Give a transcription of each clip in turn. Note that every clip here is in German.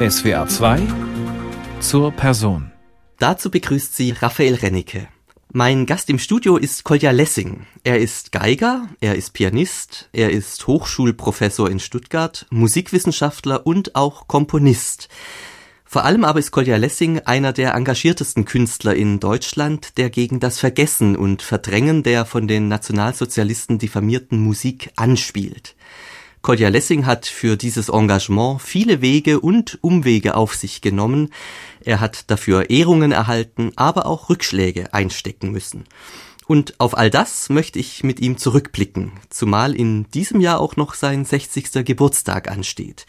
SWR 2 zur Person. Dazu begrüßt sie Raphael Rennecke. Mein Gast im Studio ist Kolja Lessing. Er ist Geiger, er ist Pianist, er ist Hochschulprofessor in Stuttgart, Musikwissenschaftler und auch Komponist. Vor allem aber ist Kolja Lessing einer der engagiertesten Künstler in Deutschland, der gegen das Vergessen und Verdrängen der von den Nationalsozialisten diffamierten Musik anspielt. Kolja Lessing hat für dieses Engagement viele Wege und Umwege auf sich genommen. Er hat dafür Ehrungen erhalten, aber auch Rückschläge einstecken müssen. Und auf all das möchte ich mit ihm zurückblicken, zumal in diesem Jahr auch noch sein 60. Geburtstag ansteht.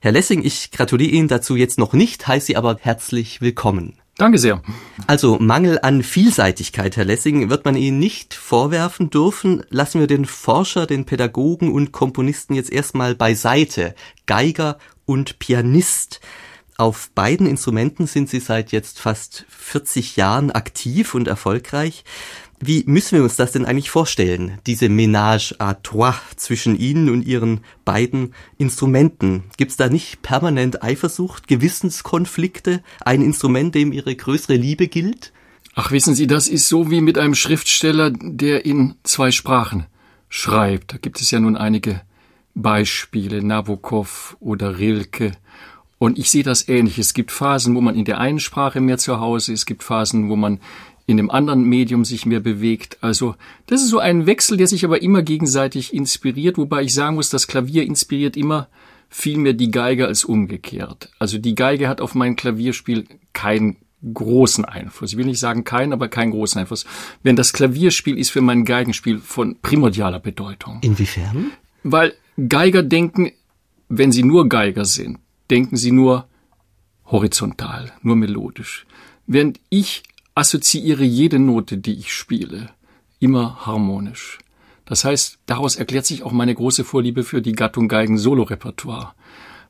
Herr Lessing, ich gratuliere Ihnen dazu jetzt noch nicht, heiße Sie aber herzlich willkommen. Danke sehr. Also Mangel an Vielseitigkeit, Herr Lessing, wird man Ihnen nicht vorwerfen dürfen. Lassen wir den Forscher, den Pädagogen und Komponisten jetzt erstmal beiseite. Geiger und Pianist. Auf beiden Instrumenten sind Sie seit jetzt fast 40 Jahren aktiv und erfolgreich. Wie müssen wir uns das denn eigentlich vorstellen, diese Ménage à trois zwischen Ihnen und Ihren beiden Instrumenten? Gibt es da nicht permanent Eifersucht, Gewissenskonflikte, ein Instrument, dem Ihre größere Liebe gilt? Ach, wissen Sie, das ist so wie mit einem Schriftsteller, der in zwei Sprachen schreibt. Da gibt es ja nun einige Beispiele, Nabokov oder Rilke. Und ich sehe das ähnlich. Es gibt Phasen, wo man in der einen Sprache mehr zu Hause ist. Es gibt Phasen, wo man in dem anderen Medium sich mehr bewegt. Also das ist so ein Wechsel, der sich aber immer gegenseitig inspiriert, wobei ich sagen muss, das Klavier inspiriert immer viel mehr die Geige als umgekehrt. Also die Geige hat auf mein Klavierspiel keinen großen Einfluss. Ich will nicht sagen keinen, aber keinen großen Einfluss. Wenn das Klavierspiel ist für mein Geigenspiel von primordialer Bedeutung. Inwiefern? Weil Geiger denken, wenn sie nur Geiger sind, denken sie nur horizontal, nur melodisch. Während ich assoziiere jede Note, die ich spiele, immer harmonisch. Das heißt, daraus erklärt sich auch meine große Vorliebe für die Gattung Geigen-Solo-Repertoire.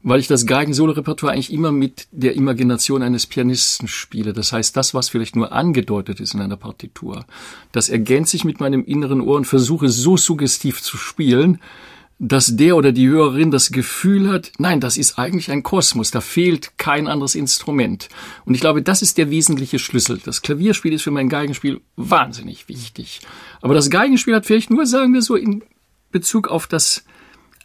Weil ich das Geigen-Solo-Repertoire eigentlich immer mit der Imagination eines Pianisten spiele. Das heißt, das, was vielleicht nur angedeutet ist in einer Partitur, das ergänzt sich mit meinem inneren Ohr und versuche so suggestiv zu spielen, dass der oder die Hörerin das Gefühl hat, nein, das ist eigentlich ein Kosmos, da fehlt kein anderes Instrument. Und ich glaube, das ist der wesentliche Schlüssel. Das Klavierspiel ist für mein Geigenspiel wahnsinnig wichtig. Aber das Geigenspiel hat vielleicht nur, sagen wir so, in Bezug auf das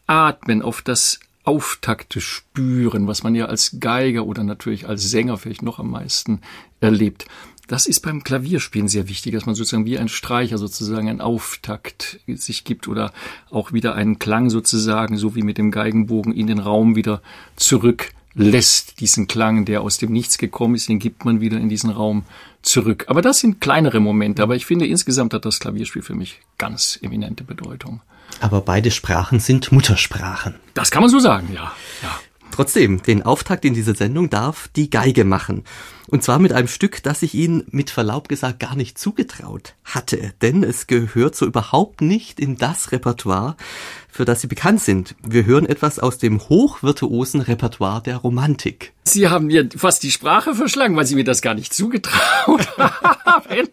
Atmen, auf das Auftakte spüren, was man ja als Geiger oder natürlich als Sänger vielleicht noch am meisten erlebt. Das ist beim Klavierspielen sehr wichtig, dass man sozusagen wie ein Streicher sozusagen einen Auftakt sich gibt oder auch wieder einen Klang sozusagen, so wie mit dem Geigenbogen in den Raum wieder zurücklässt. Diesen Klang, der aus dem Nichts gekommen ist, den gibt man wieder in diesen Raum zurück. Aber das sind kleinere Momente. Aber ich finde, insgesamt hat das Klavierspiel für mich ganz eminente Bedeutung. Aber beide Sprachen sind Muttersprachen. Das kann man so sagen, ja. ja. Trotzdem, den Auftakt in dieser Sendung darf die Geige machen. Und zwar mit einem Stück, das ich Ihnen mit Verlaub gesagt gar nicht zugetraut hatte. Denn es gehört so überhaupt nicht in das Repertoire, für das Sie bekannt sind. Wir hören etwas aus dem hochvirtuosen Repertoire der Romantik. Sie haben mir fast die Sprache verschlagen, weil Sie mir das gar nicht zugetraut haben.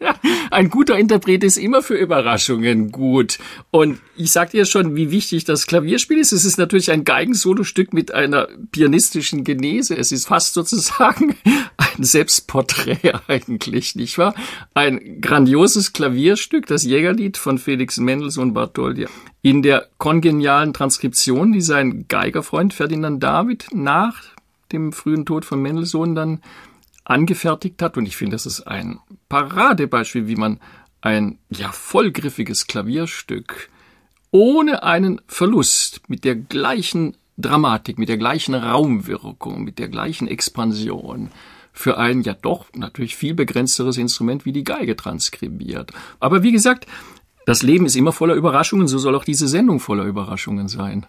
Ein guter Interpret ist immer für Überraschungen gut. Und ich sagte ja schon, wie wichtig das Klavierspiel ist. Es ist natürlich ein Geigensolostück mit einer pianistischen Genese. Es ist fast sozusagen ein Selbstporträt eigentlich, nicht wahr? Ein grandioses Klavierstück, das Jägerlied von Felix Mendelssohn Bartholdy. In der kongenialen Transkription, die sein Geigerfreund Ferdinand David nach dem frühen Tod von Mendelssohn dann angefertigt hat. Und ich finde, das ist ein Paradebeispiel, wie man ein ja vollgriffiges Klavierstück ohne einen Verlust mit der gleichen Dramatik, mit der gleichen Raumwirkung, mit der gleichen Expansion für ein ja doch natürlich viel begrenzteres Instrument wie die Geige transkribiert. Aber wie gesagt, das Leben ist immer voller Überraschungen, so soll auch diese Sendung voller Überraschungen sein.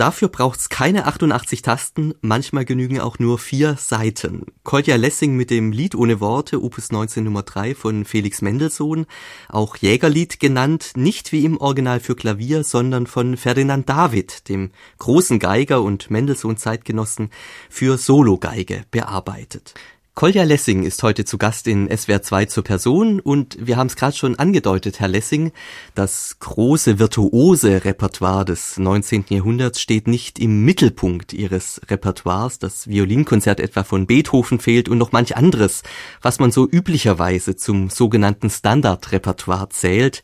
Dafür braucht's keine 88 Tasten, manchmal genügen auch nur vier Seiten. Kolja Lessing mit dem Lied ohne Worte, Opus 19 Nummer 3 von Felix Mendelssohn, auch Jägerlied genannt, nicht wie im Original für Klavier, sondern von Ferdinand David, dem großen Geiger und Mendelssohn-Zeitgenossen, für Sologeige bearbeitet. Kolja Lessing ist heute zu Gast in SWR 2 zur Person und wir haben es gerade schon angedeutet, Herr Lessing, das große virtuose Repertoire des 19. Jahrhunderts steht nicht im Mittelpunkt Ihres Repertoires. Das Violinkonzert etwa von Beethoven fehlt und noch manch anderes, was man so üblicherweise zum sogenannten Standardrepertoire zählt.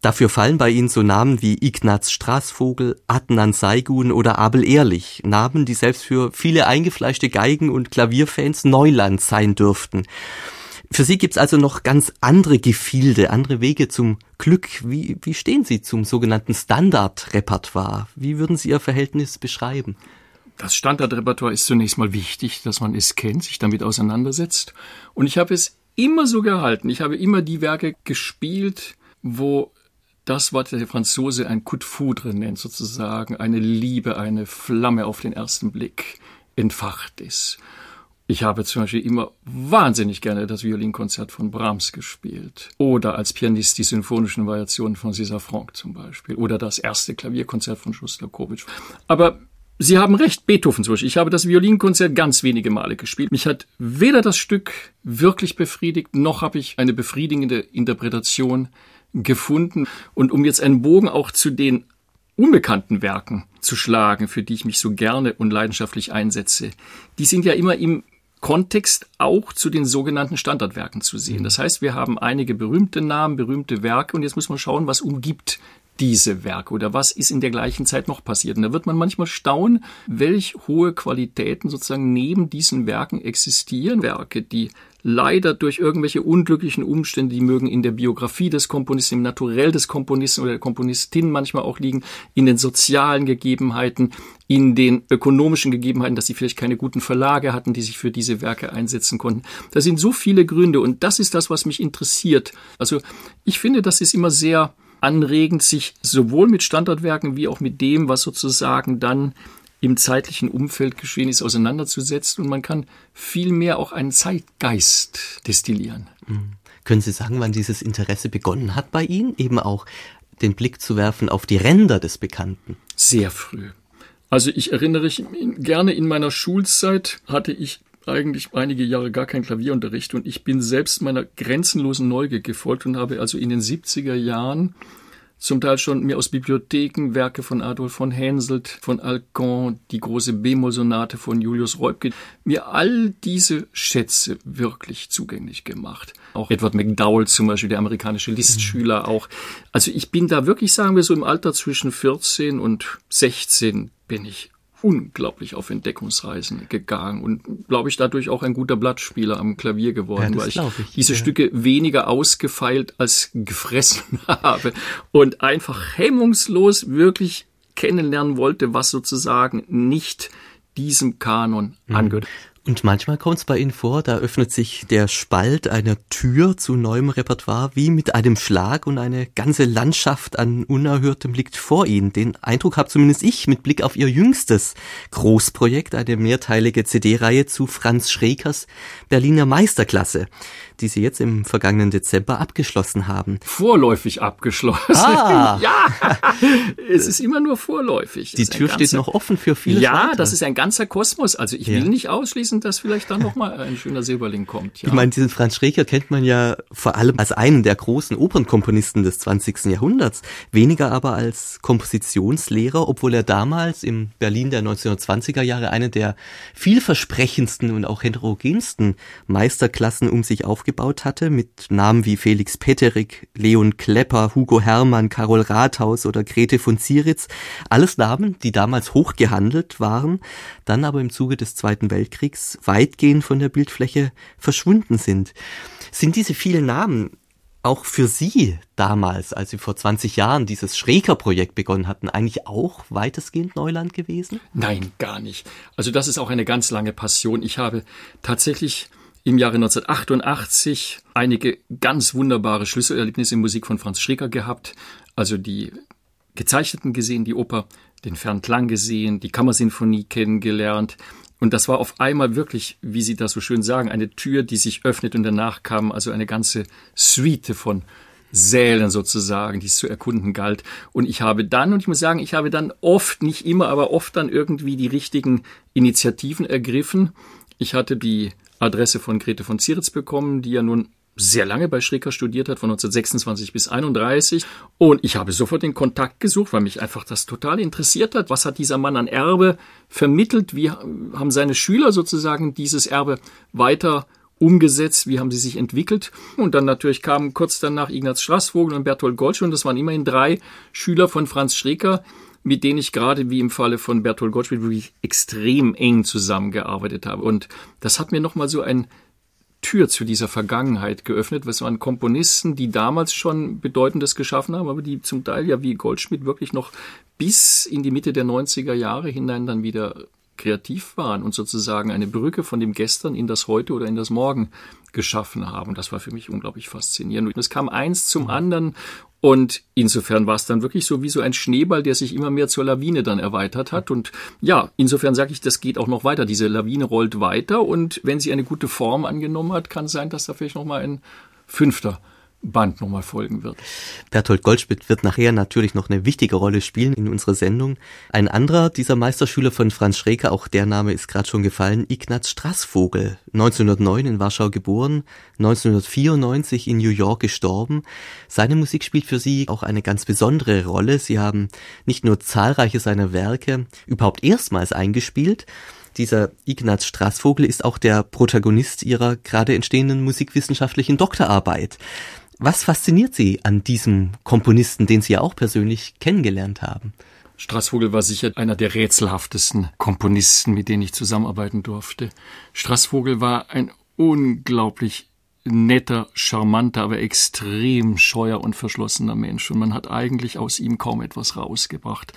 Dafür fallen bei ihnen so Namen wie Ignaz Straßvogel, Adnan Saigun oder Abel Ehrlich, Namen, die selbst für viele eingefleischte Geigen- und Klavierfans Neuland sein dürften. Für Sie gibt's also noch ganz andere Gefilde, andere Wege zum Glück. Wie, wie stehen Sie zum sogenannten Standardrepertoire? Wie würden Sie Ihr Verhältnis beschreiben? Das Standardrepertoire ist zunächst mal wichtig, dass man es kennt, sich damit auseinandersetzt. Und ich habe es immer so gehalten. Ich habe immer die Werke gespielt, wo das, was der Franzose ein Coup de foudre nennt, sozusagen eine Liebe, eine Flamme auf den ersten Blick entfacht ist. Ich habe zum Beispiel immer wahnsinnig gerne das Violinkonzert von Brahms gespielt. Oder als Pianist die symphonischen Variationen von César Franck zum Beispiel. Oder das erste Klavierkonzert von Schostakowitsch. Aber Sie haben recht, Beethoven zum Beispiel. Ich habe das Violinkonzert ganz wenige Male gespielt. Mich hat weder das Stück wirklich befriedigt, noch habe ich eine befriedigende Interpretation gefunden. Und um jetzt einen Bogen auch zu den unbekannten Werken zu schlagen, für die ich mich so gerne und leidenschaftlich einsetze, die sind ja immer im Kontext auch zu den sogenannten Standardwerken zu sehen. Das heißt, wir haben einige berühmte Namen, berühmte Werke und jetzt muss man schauen, was umgibt diese Werke oder was ist in der gleichen Zeit noch passiert. Und da wird man manchmal staunen, welch hohe Qualitäten sozusagen neben diesen Werken existieren. Werke, die leider durch irgendwelche unglücklichen Umstände, die mögen in der Biografie des Komponisten, im Naturell des Komponisten oder der Komponistin manchmal auch liegen, in den sozialen Gegebenheiten, in den ökonomischen Gegebenheiten, dass sie vielleicht keine guten Verlage hatten, die sich für diese Werke einsetzen konnten. Da sind so viele Gründe und das ist das, was mich interessiert. Also ich finde, das ist immer sehr anregend, sich sowohl mit Standardwerken wie auch mit dem, was sozusagen dann im zeitlichen Umfeld geschehen ist, auseinanderzusetzen und man kann viel mehr auch einen Zeitgeist destillieren. Mhm. Können Sie sagen, wann dieses Interesse begonnen hat bei Ihnen, eben auch den Blick zu werfen auf die Ränder des Bekannten? Sehr früh. Also ich erinnere mich gerne in meiner Schulzeit hatte ich eigentlich einige Jahre gar keinen Klavierunterricht und ich bin selbst meiner grenzenlosen Neugier gefolgt und habe also in den 70er Jahren zum Teil schon mir aus Bibliotheken Werke von Adolf von Henselt, von Alcon, die große B-Moll-Sonate von Julius Reubke, mir all diese Schätze wirklich zugänglich gemacht. Auch Edward McDowell zum Beispiel, der amerikanische Listschüler mhm. auch. Also ich bin da wirklich, sagen wir so, im Alter zwischen 14 und 16 bin ich unglaublich auf Entdeckungsreisen gegangen und glaube ich dadurch auch ein guter Blattspieler am Klavier geworden, ja, weil ich, ich, diese ja. Stücke weniger ausgefeilt als gefressen habe und einfach hemmungslos wirklich kennenlernen wollte, was sozusagen nicht diesem Kanon mhm. Und manchmal kommt es bei Ihnen vor, da öffnet sich der Spalt einer Tür zu neuem Repertoire wie mit einem Schlag und eine ganze Landschaft an Unerhörtem liegt vor Ihnen. Den Eindruck habe zumindest ich mit Blick auf Ihr jüngstes Großprojekt, eine mehrteilige CD-Reihe zu Franz Schrekers Berliner Meisterklasse die Sie jetzt im vergangenen Dezember abgeschlossen haben. Vorläufig abgeschlossen. Ah. ja, es ist immer nur vorläufig. Die Tür steht noch offen für viele. Ja, weitere. das ist ein ganzer Kosmos. Also ich will nicht ausschließen, dass vielleicht dann noch mal ein schöner Silberling kommt. Ja. Ich meine, diesen Franz Schreker kennt man ja vor allem als einen der großen Opernkomponisten des 20. Jahrhunderts, weniger aber als Kompositionslehrer, obwohl er damals im Berlin der 1920er Jahre eine der vielversprechendsten und auch heterogensten Meisterklassen um sich aufgebaut aufgebaut hatte, mit Namen wie Felix Petterik, Leon Klepper, Hugo Hermann, Karol Rathaus oder Grete von Zieritz. Alles Namen, die damals hoch gehandelt waren, dann aber im Zuge des Zweiten Weltkriegs weitgehend von der Bildfläche verschwunden sind. Sind diese vielen Namen auch für Sie damals, als Sie vor 20 Jahren dieses Schräger-Projekt begonnen hatten, eigentlich auch weitestgehend Neuland gewesen? Nein, gar nicht. Also das ist auch eine ganz lange Passion. Ich habe tatsächlich im Jahre 1988 einige ganz wunderbare Schlüsselerlebnisse in Musik von Franz Schreker gehabt. Also die Gezeichneten gesehen, die Oper den Fernklang gesehen, die Kammersinfonie kennengelernt. Und das war auf einmal wirklich, wie Sie das so schön sagen, eine Tür, die sich öffnet und danach kam also eine ganze Suite von Sälen sozusagen, die es zu erkunden galt. Und ich habe dann, und ich muss sagen, ich habe dann oft, nicht immer, aber oft dann irgendwie die richtigen Initiativen ergriffen. Ich hatte die Adresse von Grete von Zieritz bekommen, die ja nun sehr lange bei Schreker studiert hat, von 1926 bis 31. Und ich habe sofort den Kontakt gesucht, weil mich einfach das total interessiert hat. Was hat dieser Mann an Erbe vermittelt? Wie haben seine Schüler sozusagen dieses Erbe weiter umgesetzt? Wie haben sie sich entwickelt? Und dann natürlich kamen kurz danach Ignaz Straßvogel und Bertolt Goldschmidt. Das waren immerhin drei Schüler von Franz Schreker, mit denen ich gerade wie im Falle von Bertolt Goldschmidt wirklich extrem eng zusammengearbeitet habe. Und das hat mir nochmal so ein Tür zu dieser Vergangenheit geöffnet. Was waren Komponisten, die damals schon Bedeutendes geschaffen haben, aber die zum Teil ja wie Goldschmidt wirklich noch bis in die Mitte der 90er Jahre hinein dann wieder kreativ waren und sozusagen eine Brücke von dem Gestern in das Heute oder in das Morgen geschaffen haben. Das war für mich unglaublich faszinierend. Und es kam eins zum mhm. anderen und insofern war es dann wirklich so wie so ein Schneeball, der sich immer mehr zur Lawine dann erweitert hat. Und ja, insofern sage ich, das geht auch noch weiter. Diese Lawine rollt weiter und wenn sie eine gute Form angenommen hat, kann es sein, dass da vielleicht noch mal ein fünfter Band nochmal folgen wird. Bertolt Goldschmidt wird nachher natürlich noch eine wichtige Rolle spielen in unserer Sendung. Ein anderer dieser Meisterschüler von Franz Schreker, auch der Name ist gerade schon gefallen, Ignaz Straßvogel, 1909 in Warschau geboren, 1994 in New York gestorben. Seine Musik spielt für Sie auch eine ganz besondere Rolle. Sie haben nicht nur zahlreiche seiner Werke überhaupt erstmals eingespielt, dieser Ignaz Straßvogel ist auch der Protagonist ihrer gerade entstehenden musikwissenschaftlichen Doktorarbeit. Was fasziniert Sie an diesem Komponisten, den Sie ja auch persönlich kennengelernt haben? Straßvogel war sicher einer der rätselhaftesten Komponisten, mit denen ich zusammenarbeiten durfte. Straßvogel war ein unglaublich netter, charmanter, aber extrem scheuer und verschlossener Mensch. Und man hat eigentlich aus ihm kaum etwas rausgebracht.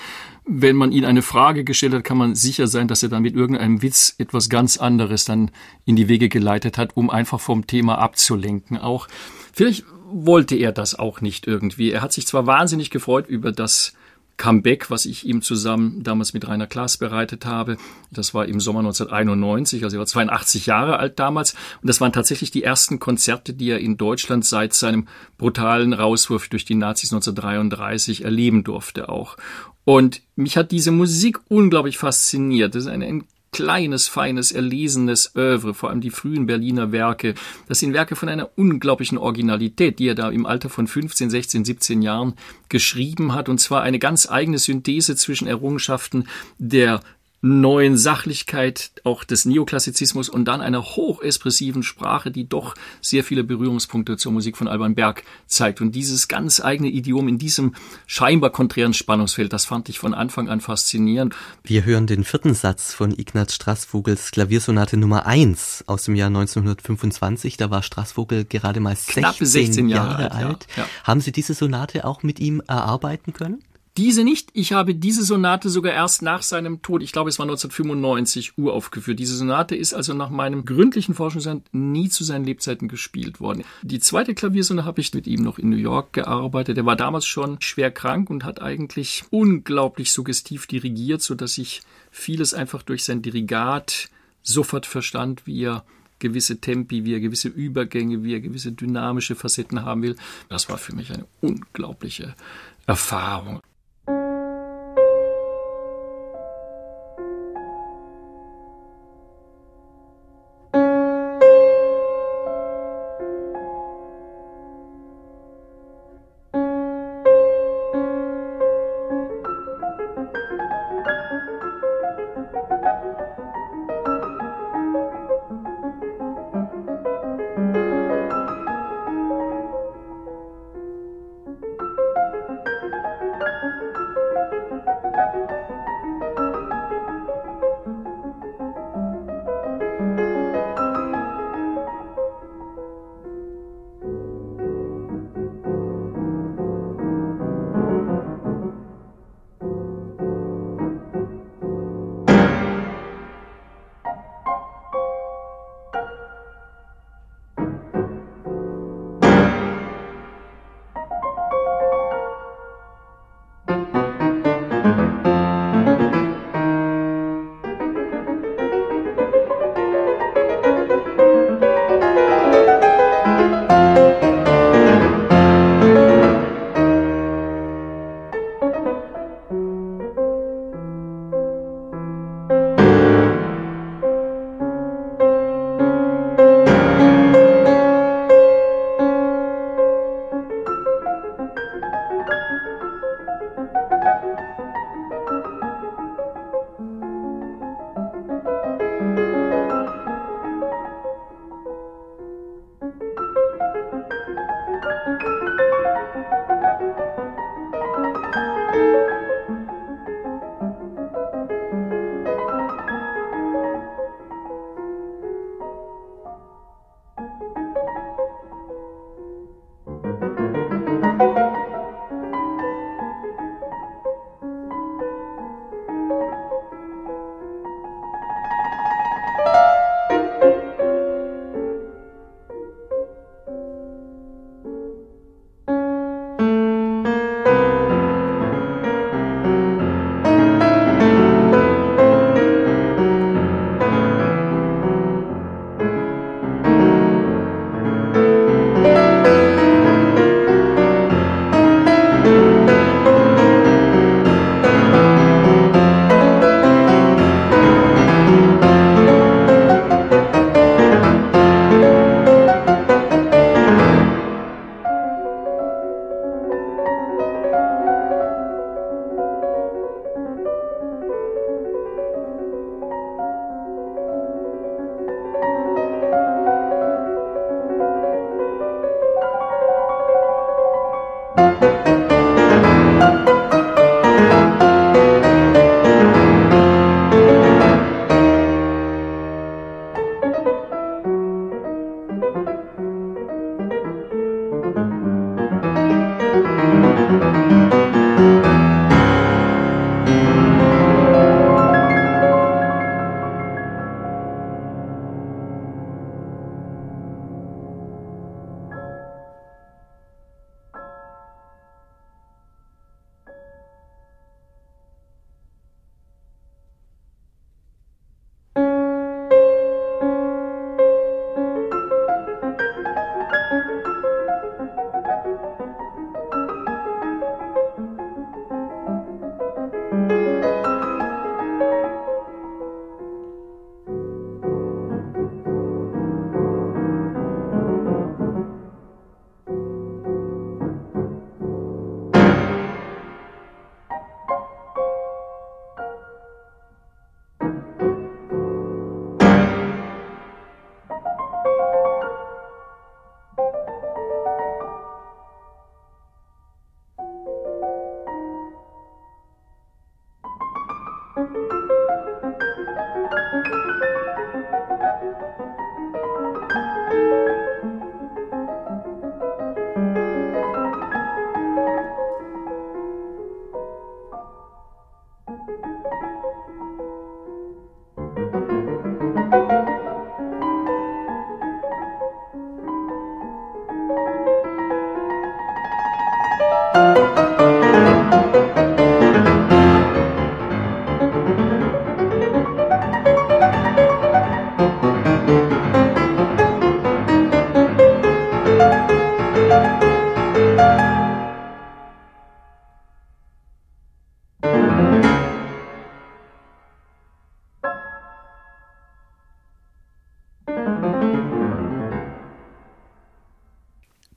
Wenn man ihn eine Frage gestellt hat, kann man sicher sein, dass er dann mit irgendeinem Witz etwas ganz anderes dann in die Wege geleitet hat, um einfach vom Thema abzulenken. Auch vielleicht wollte er das auch nicht irgendwie. Er hat sich zwar wahnsinnig gefreut über das Comeback, was ich ihm zusammen damals mit Rainer Klaas bereitet habe. Das war im Sommer 1991, also er war 82 Jahre alt damals. Und das waren tatsächlich die ersten Konzerte, die er in Deutschland seit seinem brutalen Rauswurf durch die Nazis 1933 erleben durfte auch. Und mich hat diese Musik unglaublich fasziniert. Das ist eine kleines, feines, erlesenes Övre, vor allem die frühen Berliner Werke. Das sind Werke von einer unglaublichen Originalität, die er da im Alter von 15, 16, 17 Jahren geschrieben hat, und zwar eine ganz eigene Synthese zwischen Errungenschaften der neuen Sachlichkeit auch des Neoklassizismus und dann einer hochexpressiven Sprache, die doch sehr viele Berührungspunkte zur Musik von Alban Berg zeigt. Und dieses ganz eigene Idiom in diesem scheinbar konträren Spannungsfeld, das fand ich von Anfang an faszinierend. Wir hören den vierten Satz von Ignaz Straßvogels Klaviersonate Nummer 1 aus dem Jahr 1925. Da war Straßvogel gerade mal 16, 16 Jahre, Jahre, alt. Ja, ja. Haben Sie diese Sonate auch mit ihm erarbeiten können? Diese nicht. Ich habe diese Sonate sogar erst nach seinem Tod, ich glaube es war 1995, uraufgeführt. Diese Sonate ist also nach meinem gründlichen Forschungsstand nie zu seinen Lebzeiten gespielt worden. Die zweite Klaviersonate habe ich mit ihm noch in New York gearbeitet. Er war damals schon schwer krank und hat eigentlich unglaublich suggestiv dirigiert, so dass ich vieles einfach durch sein Dirigat sofort verstand, wie er gewisse Tempi, wie er gewisse Übergänge, wie er gewisse dynamische Facetten haben will. Das war für mich eine unglaubliche Erfahrung.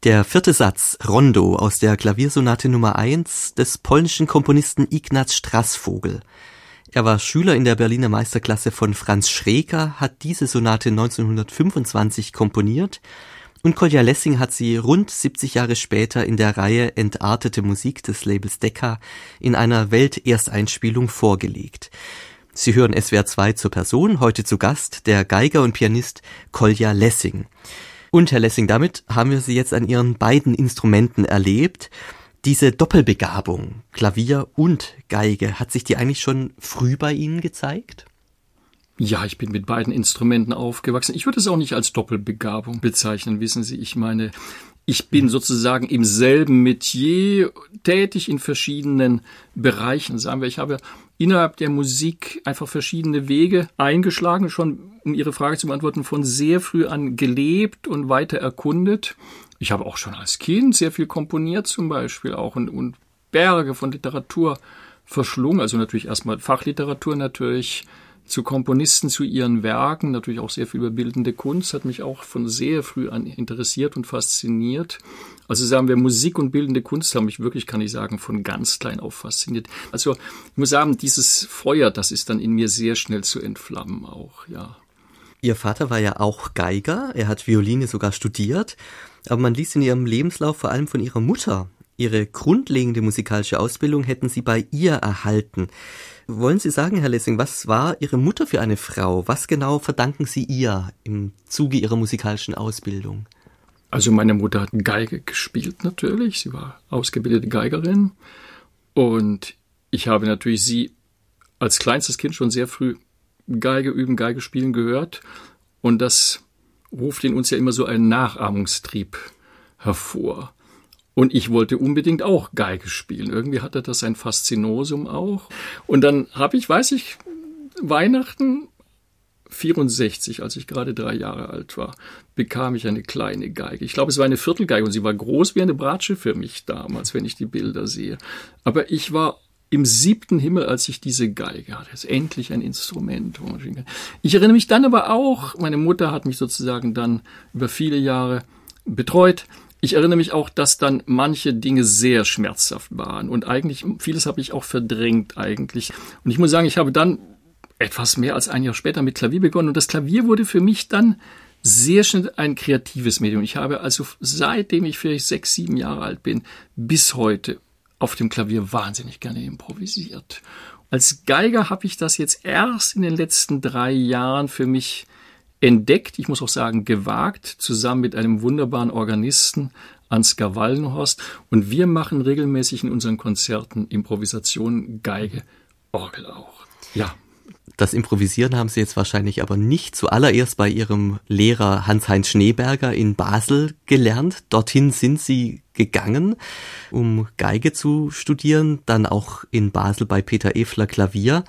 Der vierte Satz, Rondo, aus der Klaviersonate Nummer 1 des polnischen Komponisten Ignaz Strassvogel. Er war Schüler in der Berliner Meisterklasse von Franz Schreker, hat diese Sonate 1925 komponiert und Kolja Lessing hat sie rund 70 Jahre später in der Reihe Entartete Musik des Labels Decca in einer Weltersteinspielung vorgelegt. Sie hören SWR 2 zur Person, heute zu Gast der Geiger und Pianist Kolja Lessing. Und Herr Lessing, damit haben wir Sie jetzt an Ihren beiden Instrumenten erlebt. Diese Doppelbegabung, Klavier und Geige, hat sich die eigentlich schon früh bei Ihnen gezeigt? Ja, ich bin mit beiden Instrumenten aufgewachsen. Ich würde es auch nicht als Doppelbegabung bezeichnen, wissen Sie. Ich meine, ich bin sozusagen im selben Metier tätig in verschiedenen Bereichen. Sagen wir, ich habe innerhalb der Musik einfach verschiedene Wege eingeschlagen, schon um Ihre Frage zu beantworten, von sehr früh an gelebt und weiter erkundet. Ich habe auch schon als Kind sehr viel komponiert zum Beispiel auch und, und Berge von Literatur verschlungen. Also natürlich erstmal Fachliteratur natürlich, zu Komponisten, zu ihren Werken, natürlich auch sehr viel über bildende Kunst, hat mich auch von sehr früh an interessiert und fasziniert. Also sagen wir, Musik und bildende Kunst haben mich wirklich, kann ich sagen, von ganz klein auf fasziniert. Also ich muss sagen, dieses Feuer, das ist dann in mir sehr schnell zu entflammen auch, ja. Ihr Vater war ja auch Geiger, er hat Violine sogar studiert, aber man liest in ihrem Lebenslauf vor allem von ihrer Mutter. Ihre grundlegende musikalische Ausbildung hätten sie bei ihr erhalten. Wollen Sie sagen, Herr Lessing, was war Ihre Mutter für eine Frau? Was genau verdanken Sie ihr im Zuge Ihrer musikalischen Ausbildung? Also meine Mutter hat Geige gespielt natürlich. Sie war ausgebildete Geigerin. Und ich habe natürlich sie als kleinstes Kind schon sehr früh Geige üben, Geige spielen gehört. Und das ruft in uns ja immer so einen Nachahmungstrieb hervor. Und ich wollte unbedingt auch Geige spielen. Irgendwie hatte das ein Faszinosum auch. Und dann habe ich, weiß ich, Weihnachten 64, als ich gerade drei Jahre alt war, bekam ich eine kleine Geige. Ich glaube, es war eine Viertelgeige und sie war groß wie eine Bratsche für mich damals, wenn ich die Bilder sehe. Aber ich war im siebten Himmel, als ich diese Geige hatte. Das ist endlich ein Instrument. Ich erinnere mich dann aber auch, meine Mutter hat mich sozusagen dann über viele Jahre betreut ich erinnere mich auch, dass dann manche Dinge sehr schmerzhaft waren und eigentlich vieles habe ich auch verdrängt eigentlich. Und ich muss sagen, ich habe dann etwas mehr als ein Jahr später mit Klavier begonnen und das Klavier wurde für mich dann sehr schnell ein kreatives Medium. Ich habe also seitdem ich vielleicht sechs, sieben Jahre alt bin, bis heute auf dem Klavier wahnsinnig gerne improvisiert. Als Geiger habe ich das jetzt erst in den letzten drei Jahren für mich entdeckt, ich muss auch sagen gewagt, zusammen mit einem wunderbaren Organisten, Ansgar Wallenhorst. Und wir machen regelmäßig in unseren Konzerten Improvisationen, Geige, Orgel auch. Ja. Das Improvisieren haben Sie jetzt wahrscheinlich aber nicht zuallererst bei Ihrem Lehrer Hans-Heinz Schneeberger in Basel gelernt. Dorthin sind Sie gegangen, um Geige zu studieren, dann auch in Basel bei Peter Efler Klavier.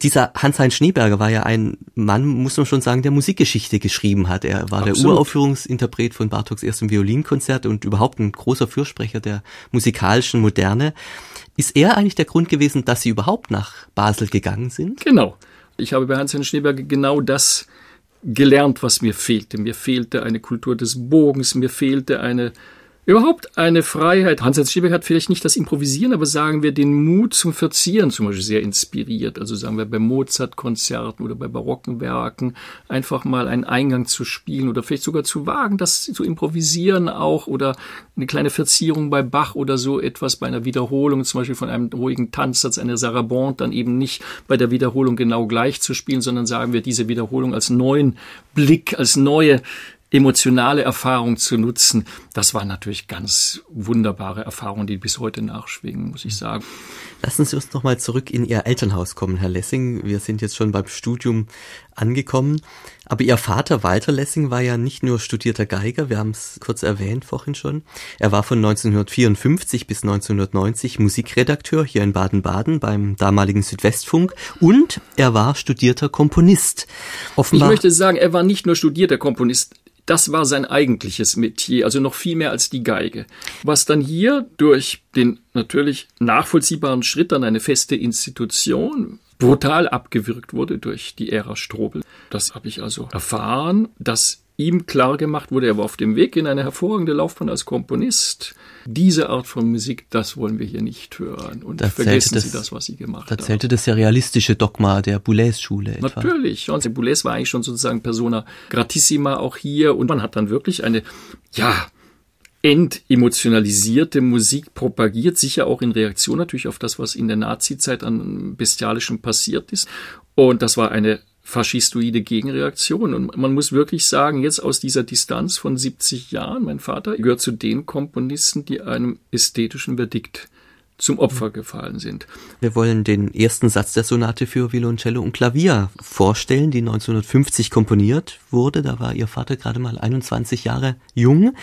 Dieser Hans-Heinz Schneeberger war ja ein Mann, muss man schon sagen, der Musikgeschichte geschrieben hat. Er war Absolut. der Uraufführungsinterpret von Bartoks erstem Violinkonzert und überhaupt ein großer Fürsprecher der musikalischen Moderne. Ist er eigentlich der Grund gewesen, dass Sie überhaupt nach Basel gegangen sind? Genau. Ich habe bei Hans-Heinz Schneeberger genau das gelernt, was mir fehlte. Mir fehlte eine Kultur des Bogens, mir fehlte eine Überhaupt eine Freiheit. Hans-Heinz Schiebeck hat vielleicht nicht das Improvisieren, aber sagen wir den Mut zum Verzieren zum Beispiel sehr inspiriert. Also sagen wir bei Mozart-Konzerten oder bei barocken Werken einfach mal einen Eingang zu spielen oder vielleicht sogar zu wagen, das zu improvisieren auch oder eine kleine Verzierung bei Bach oder so etwas bei einer Wiederholung, zum Beispiel von einem ruhigen Tanzsatz, eine Sarabande, dann eben nicht bei der Wiederholung genau gleich zu spielen, sondern sagen wir diese Wiederholung als neuen Blick, als neue emotionale Erfahrung zu nutzen, das waren natürlich ganz wunderbare Erfahrungen, die bis heute nachschwingen, muss ich sagen. Lassen Sie uns noch mal zurück in Ihr Elternhaus kommen, Herr Lessing. Wir sind jetzt schon beim Studium angekommen. Aber Ihr Vater Walter Lessing war ja nicht nur studierter Geiger, wir haben es kurz erwähnt vorhin schon. Er war von 1954 bis 1990 Musikredakteur hier in Baden-Baden beim damaligen Südwestfunk und er war studierter Komponist. Offenbar ich möchte sagen, er war nicht nur studierter Komponist, das war sein eigentliches Metier, also noch viel mehr als die Geige. Was dann hier durch den natürlich nachvollziehbaren Schritt an eine feste Institution brutal abgewirkt wurde durch die Ära Strobel. Das habe ich also erfahren, dass ihm klar gemacht wurde, er war auf dem Weg in eine hervorragende Laufbahn als Komponist. Diese Art von Musik, das wollen wir hier nicht hören. Und da vergessen das, Sie das, was Sie gemacht haben. Da zählte das serialistische Dogma der Boulez-Schule. Natürlich. Und Boulez war eigentlich schon sozusagen Persona gratissima auch hier. Und man hat dann wirklich eine, ja, entemotionalisierte Musik propagiert, sicher auch in Reaktion natürlich auf das, was in der Nazizeit an Bestialischem passiert ist. Und das war eine faschistoide Gegenreaktion. Und man muss wirklich sagen, jetzt aus dieser Distanz von 70 Jahren, mein Vater gehört zu den Komponisten, die einem ästhetischen Verdikt zum Opfer gefallen sind. Wir wollen den ersten Satz der Sonate für Violoncello und Klavier vorstellen, die 1950 komponiert wurde. Da war Ihr Vater gerade mal 21 Jahre jung.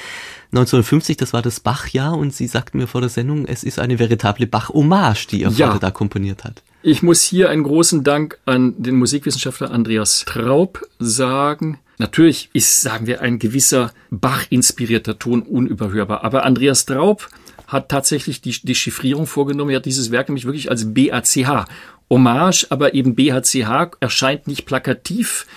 1950, das war das Bach-Jahr und Sie sagten mir vor der Sendung, es ist eine veritable Bach-Hommage, die Ihr ja. Vater da komponiert hat. Ich muss hier einen großen Dank an den Musikwissenschaftler Andreas Traub sagen. Natürlich ist, sagen wir, ein gewisser Bach-inspirierter Ton unüberhörbar. Aber Andreas Traub hat tatsächlich die Dechiffrierung vorgenommen. Er hat dieses Werk nämlich wirklich als BACH Hommage, aber eben BHCH erscheint nicht plakativ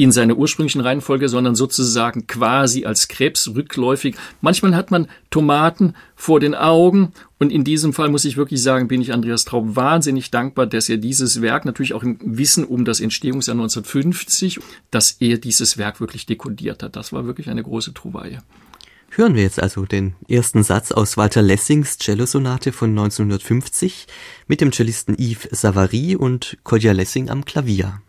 in seiner ursprünglichen Reihenfolge, sondern sozusagen quasi als Krebs rückläufig. Manchmal hat man Tomaten vor den Augen und in diesem Fall muss ich wirklich sagen, bin ich Andreas Traub wahnsinnig dankbar, dass er dieses Werk natürlich auch im Wissen um das Entstehungsjahr 1950, dass er dieses Werk wirklich dekodiert hat. Das war wirklich eine große Trouvaille. Hören wir jetzt also den ersten Satz aus Walter Lessings Cellosonate von 1950 mit dem Cellisten Yves Savary und Kolja Lessing am Klavier.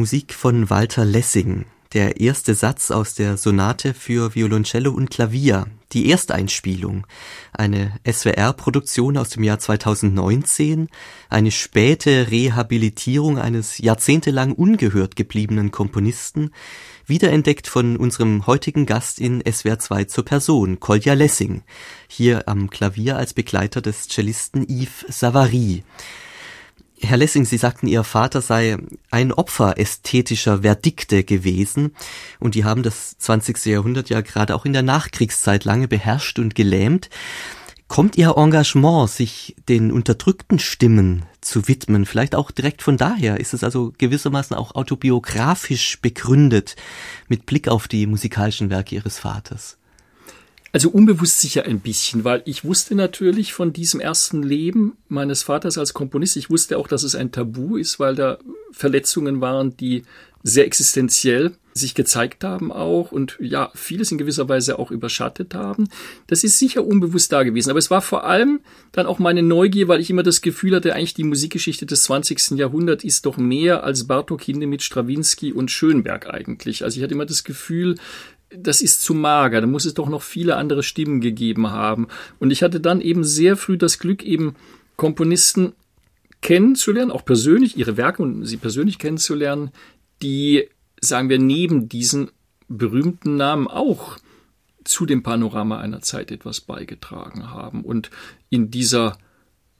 Musik von Walter Lessing, der erste Satz aus der Sonate für Violoncello und Klavier, die Ersteinspielung, eine SWR-Produktion aus dem Jahr 2019, eine späte Rehabilitierung eines jahrzehntelang ungehört gebliebenen Komponisten, wiederentdeckt von unserem heutigen Gast in SWR 2 zur Person, Kolja Lessing, hier am Klavier als Begleiter des Cellisten Yves Savary. Herr Lessing, Sie sagten, Ihr Vater sei ein Opfer ästhetischer Verdikte gewesen und die haben das 20. Jahrhundert ja gerade auch in der Nachkriegszeit lange beherrscht und gelähmt. Kommt Ihr Engagement, sich den unterdrückten Stimmen zu widmen, vielleicht auch direkt von daher? Ist es also gewissermaßen auch autobiografisch begründet mit Blick auf die musikalischen Werke Ihres Vaters? Also unbewusst sicher ein bisschen, weil ich wusste natürlich von diesem ersten Leben meines Vaters als Komponist, ich wusste auch, dass es ein Tabu ist, weil da Verletzungen waren, die sehr existenziell sich gezeigt haben auch und ja, vieles in gewisser Weise auch überschattet haben. Das ist sicher unbewusst da gewesen. Aber es war vor allem dann auch meine Neugier, weil ich immer das Gefühl hatte, eigentlich die Musikgeschichte des 20. Jahrhunderts ist doch mehr als Bartok, Hindemith, Strawinski und Schönberg eigentlich. Also ich hatte immer das Gefühl, das ist zu mager, da muss es doch noch viele andere Stimmen gegeben haben. Und ich hatte dann eben sehr früh das Glück, eben Komponisten kennenzulernen, auch persönlich, ihre Werke und sie persönlich kennenzulernen, die, sagen wir, neben diesen berühmten Namen auch zu dem Panorama einer Zeit etwas beigetragen haben. Und in dieser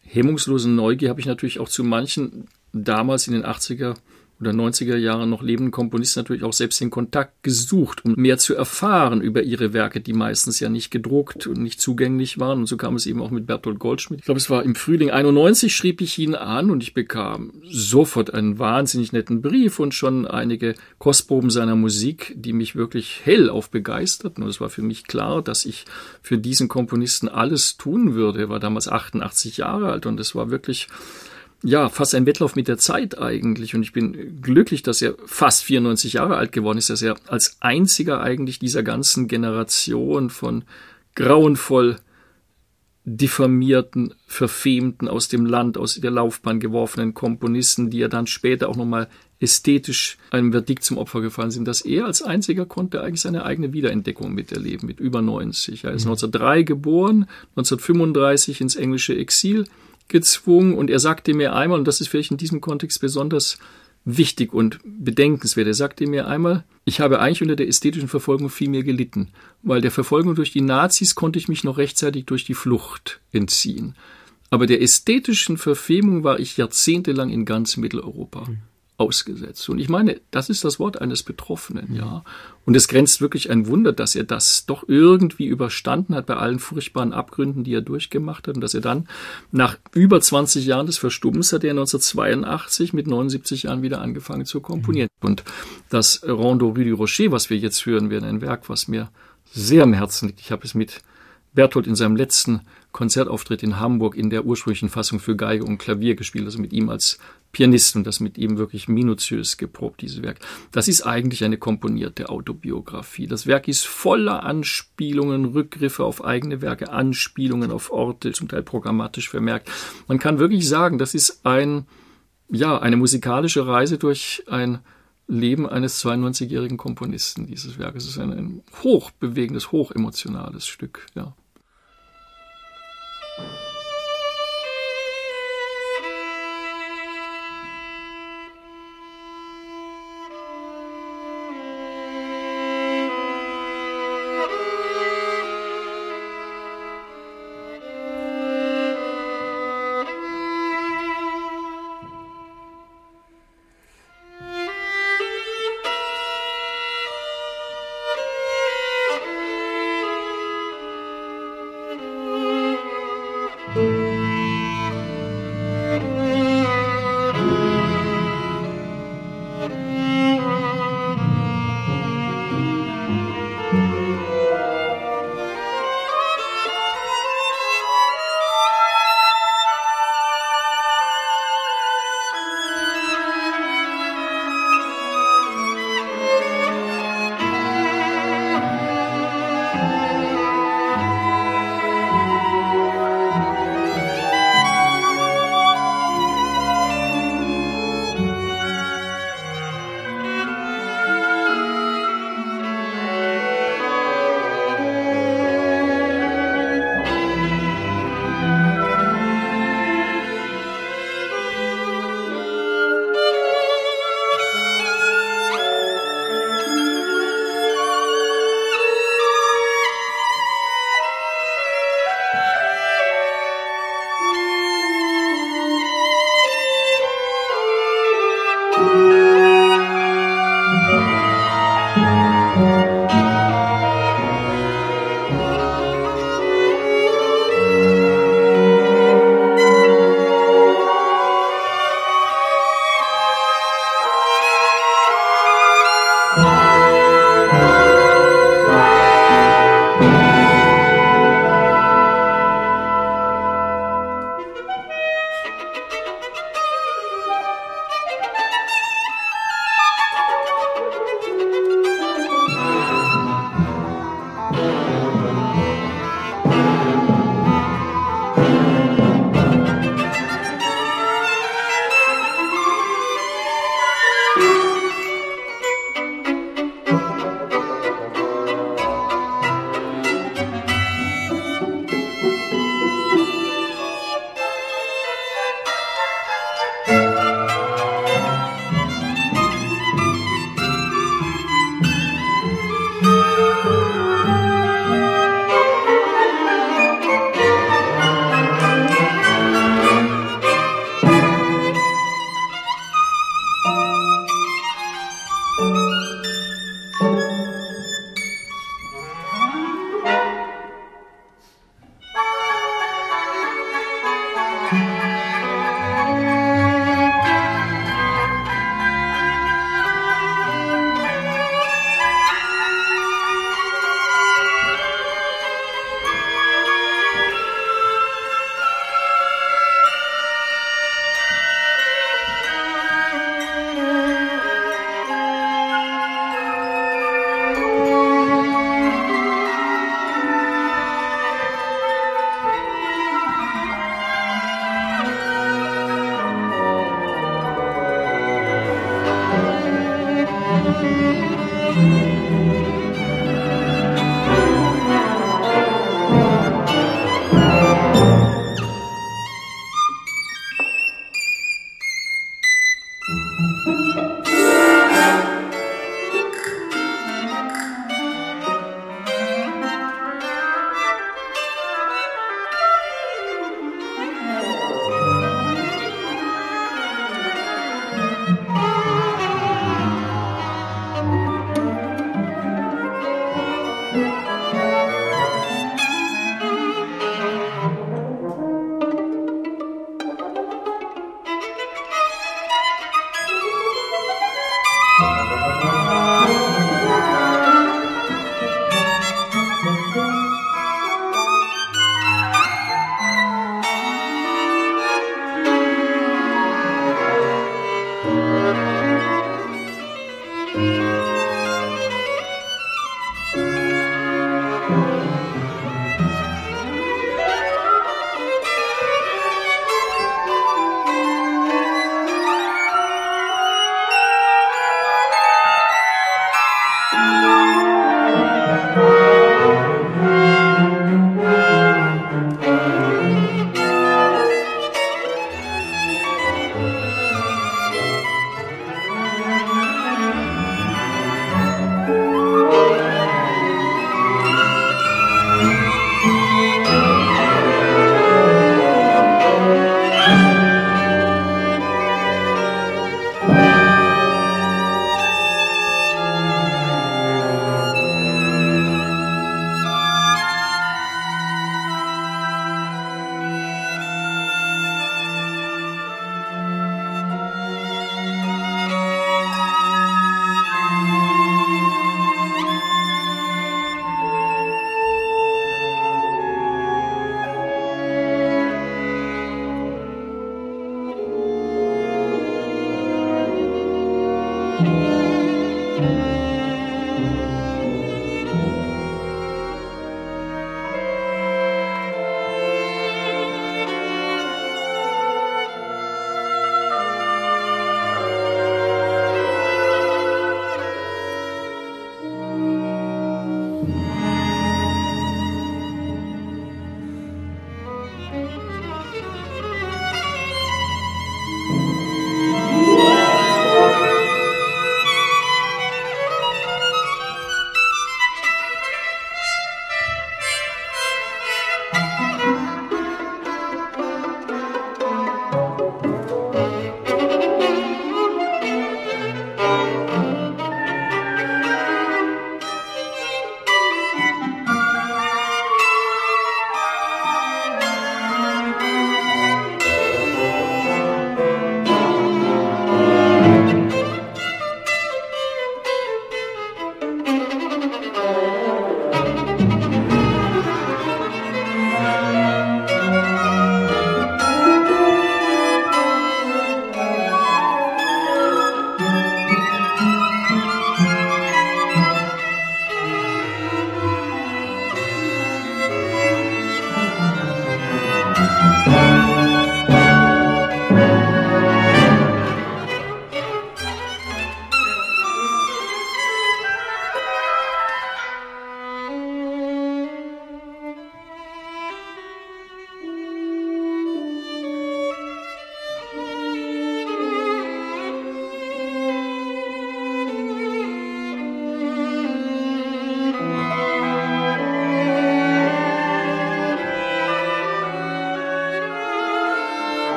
hemmungslosen Neugier habe ich natürlich auch zu manchen damals in den 80er oder 90er Jahren noch lebenden Komponisten natürlich auch selbst den Kontakt gesucht, um mehr zu erfahren über ihre Werke, die meistens ja nicht gedruckt und nicht zugänglich waren. Und so kam es eben auch mit Bertolt Goldschmidt. Ich glaube, es war im Frühling 91 schrieb ich ihn an und ich bekam sofort einen wahnsinnig netten Brief und schon einige Kostproben seiner Musik, die mich wirklich hellauf begeisterten. Und es war für mich klar, dass ich für diesen Komponisten alles tun würde. Er war damals 88 Jahre alt und es war wirklich ja, fast ein Wettlauf mit der Zeit eigentlich. Und ich bin glücklich, dass er fast 94 Jahre alt geworden ist, dass er als einziger eigentlich dieser ganzen Generation von grauenvoll diffamierten, verfemten, aus dem Land, aus der Laufbahn geworfenen Komponisten, die ja dann später auch nochmal ästhetisch einem Verdikt zum Opfer gefallen sind, dass er als einziger konnte eigentlich seine eigene Wiederentdeckung miterleben, mit über 90. Er ist mhm. 1903 geboren, 1935 ins englische Exil gezwungen und er sagte mir einmal, und das ist vielleicht in diesem Kontext besonders wichtig und bedenkenswert, er sagte mir einmal, ich habe eigentlich unter der ästhetischen Verfolgung viel mehr gelitten, weil der Verfolgung durch die Nazis konnte ich mich noch rechtzeitig durch die Flucht entziehen. Aber der ästhetischen Verfemung war ich jahrzehntelang in ganz Mitteleuropa. Mhm ausgesetzt. Und ich meine, das ist das Wort eines Betroffenen, ja. Und es grenzt wirklich ein Wunder, dass er das doch irgendwie überstanden hat bei allen furchtbaren Abgründen, die er durchgemacht hat und dass er dann nach über 20 Jahren des Verstummens hat er 1982 mit 79 Jahren wieder angefangen zu komponieren. Mhm. Und das Rondo Rue du Rocher, was wir jetzt hören werden, ein Werk, was mir sehr am Herzen liegt. Ich habe es mit Berthold in seinem letzten Konzertauftritt in Hamburg in der ursprünglichen Fassung für Geige und Klavier gespielt, also mit ihm als Pianist und das mit ihm wirklich minutiös geprobt, dieses Werk. Das ist eigentlich eine komponierte Autobiografie. Das Werk ist voller Anspielungen, Rückgriffe auf eigene Werke, Anspielungen auf Orte, zum Teil programmatisch vermerkt. Man kann wirklich sagen, das ist ein ja, eine musikalische Reise durch ein Leben eines 92-jährigen Komponisten, dieses Werk. Es ist ein, ein hochbewegendes, hochemotionales Stück, ja.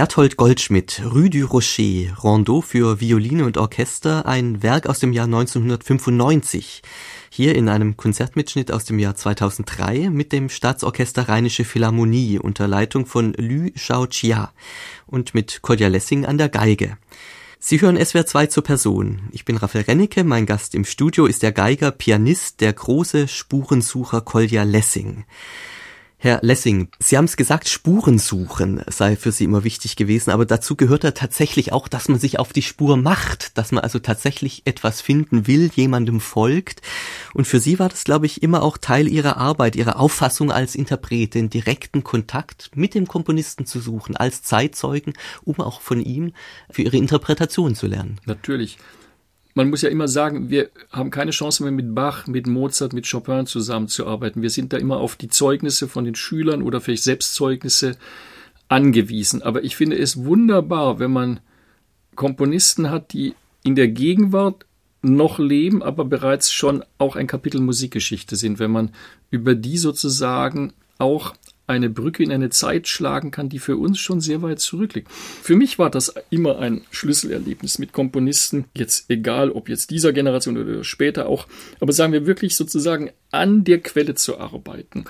Berthold Goldschmidt, Rue du Rocher, Rondeau für Violine und Orchester, ein Werk aus dem Jahr 1995. Hier in einem Konzertmitschnitt aus dem Jahr 2003 mit dem Staatsorchester Rheinische Philharmonie unter Leitung von Lü Xiaoqia und mit Kolja Lessing an der Geige. Sie hören SWR 2 zur Person. Ich bin Raphael Rennecke, mein Gast im Studio ist der Geiger, Pianist, der große Spurensucher Kolja Lessing. Herr Lessing, Sie haben es gesagt, Spuren suchen sei für Sie immer wichtig gewesen, aber dazu gehört ja tatsächlich auch, dass man sich auf die Spur macht, dass man also tatsächlich etwas finden will, jemandem folgt. Und für Sie war das, glaube ich, immer auch Teil Ihrer Arbeit, Ihrer Auffassung als Interpret, den direkten Kontakt mit dem Komponisten zu suchen, als Zeitzeugen, um auch von ihm für Ihre Interpretation zu lernen. Natürlich man muss ja immer sagen, wir haben keine Chance mehr mit Bach, mit Mozart, mit Chopin zusammenzuarbeiten. Wir sind da immer auf die Zeugnisse von den Schülern oder vielleicht Selbstzeugnisse angewiesen. Aber ich finde es wunderbar, wenn man Komponisten hat, die in der Gegenwart noch leben, aber bereits schon auch ein Kapitel Musikgeschichte sind, wenn man über die sozusagen auch eine Brücke in eine Zeit schlagen kann, die für uns schon sehr weit zurückliegt. Für mich war das immer ein Schlüsselerlebnis mit Komponisten, jetzt egal ob jetzt dieser Generation oder später auch, aber sagen wir wirklich sozusagen an der Quelle zu arbeiten.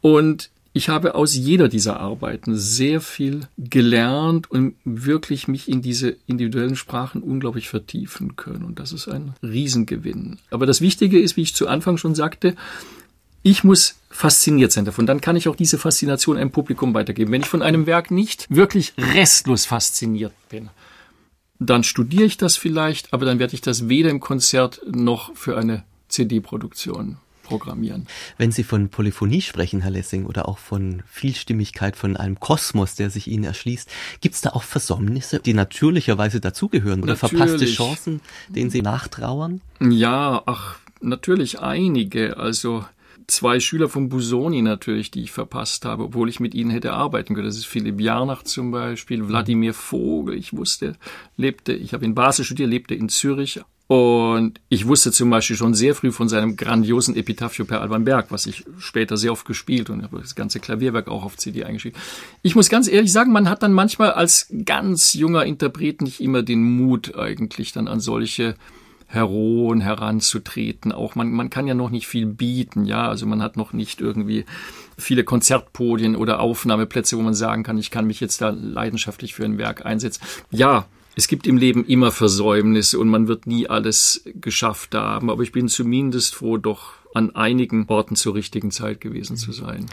Und ich habe aus jeder dieser Arbeiten sehr viel gelernt und wirklich mich in diese individuellen Sprachen unglaublich vertiefen können. Und das ist ein Riesengewinn. Aber das Wichtige ist, wie ich zu Anfang schon sagte, ich muss fasziniert sein davon. Dann kann ich auch diese Faszination einem Publikum weitergeben. Wenn ich von einem Werk nicht wirklich restlos fasziniert bin, dann studiere ich das vielleicht, aber dann werde ich das weder im Konzert noch für eine CD-Produktion programmieren. Wenn Sie von Polyphonie sprechen, Herr Lessing, oder auch von Vielstimmigkeit, von einem Kosmos, der sich Ihnen erschließt, gibt es da auch Versäumnisse, die natürlicherweise dazugehören oder natürlich. verpasste Chancen, denen Sie nachtrauern? Ja, ach, natürlich einige. Also zwei Schüler von Busoni natürlich, die ich verpasst habe, obwohl ich mit ihnen hätte arbeiten können. Das ist Philipp Jarnach zum Beispiel, Wladimir Vogel, ich wusste, lebte, ich habe in Basel studiert, lebte in Zürich und ich wusste zum Beispiel schon sehr früh von seinem grandiosen Epitaphio per Alban Berg, was ich später sehr oft gespielt und habe das ganze Klavierwerk auch auf CD eingeschrieben. Ich muss ganz ehrlich sagen, man hat dann manchmal als ganz junger Interpret nicht immer den Mut eigentlich dann an solche Heroen heranzutreten. Auch man, man kann ja noch nicht viel bieten, ja. Also man hat noch nicht irgendwie viele Konzertpodien oder Aufnahmeplätze, wo man sagen kann, ich kann mich jetzt da leidenschaftlich für ein Werk einsetzen. Ja, es gibt im Leben immer Versäumnisse und man wird nie alles geschafft haben, aber ich bin zumindest froh, doch an einigen Orten zur richtigen Zeit gewesen zu sein.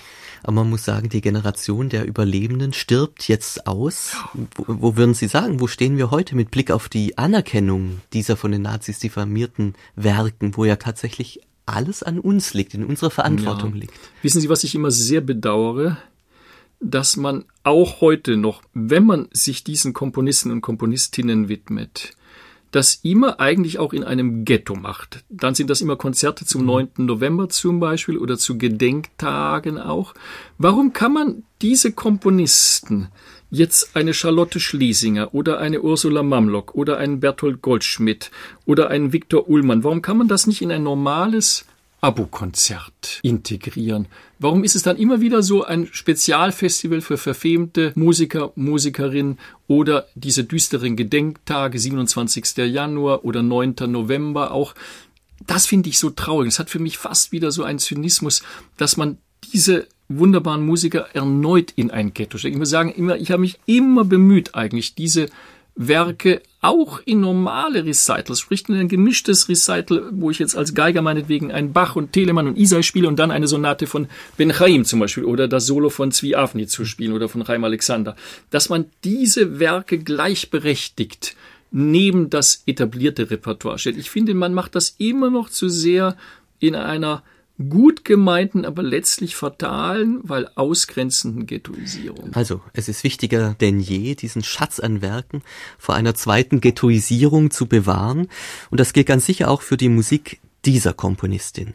Aber man muss sagen, die Generation der Überlebenden stirbt jetzt aus. Wo, wo, würden Sie sagen, wo stehen wir heute mit Blick auf die Anerkennung dieser von den Nazis diffamierten Werken, wo ja tatsächlich alles an uns liegt, in unserer Verantwortung ja. liegt? Wissen Sie, was ich immer sehr bedauere? dass man auch heute noch, wenn man sich diesen Komponisten und Komponistinnen widmet, das immer eigentlich auch in einem Ghetto macht. Dann sind das immer Konzerte zum 9. Mhm. November zum Beispiel oder zu Gedenktagen auch. Warum kann man diese Komponisten jetzt eine Charlotte Schlesinger oder eine Ursula Mamlock oder einen Bertolt Goldschmidt oder einen Viktor Ullmann, warum kann man das nicht in ein normales Abo-Konzert integrieren. Warum ist es dann immer wieder so ein Spezialfestival für verfemte Musiker, Musikerinnen oder diese düsteren Gedenktage, 27. Januar oder 9. November auch? Das finde ich so traurig. Es hat für mich fast wieder so einen Zynismus, dass man diese wunderbaren Musiker erneut in ein Ghetto steckt. Ich muss sagen, immer, ich habe mich immer bemüht, eigentlich diese Werke auch in normale Recitals, sprich in ein gemischtes Recital, wo ich jetzt als Geiger meinetwegen einen Bach und Telemann und Isai spiele und dann eine Sonate von Ben Chaim zum Beispiel oder das Solo von Zvi Avni zu spielen oder von Chaim Alexander, dass man diese Werke gleichberechtigt neben das etablierte Repertoire stellt. Ich finde, man macht das immer noch zu sehr in einer gut gemeinten, aber letztlich fatalen, weil ausgrenzenden Ghettoisierung. Also, es ist wichtiger denn je, diesen Schatz an Werken vor einer zweiten Ghettoisierung zu bewahren. Und das gilt ganz sicher auch für die Musik dieser Komponistin.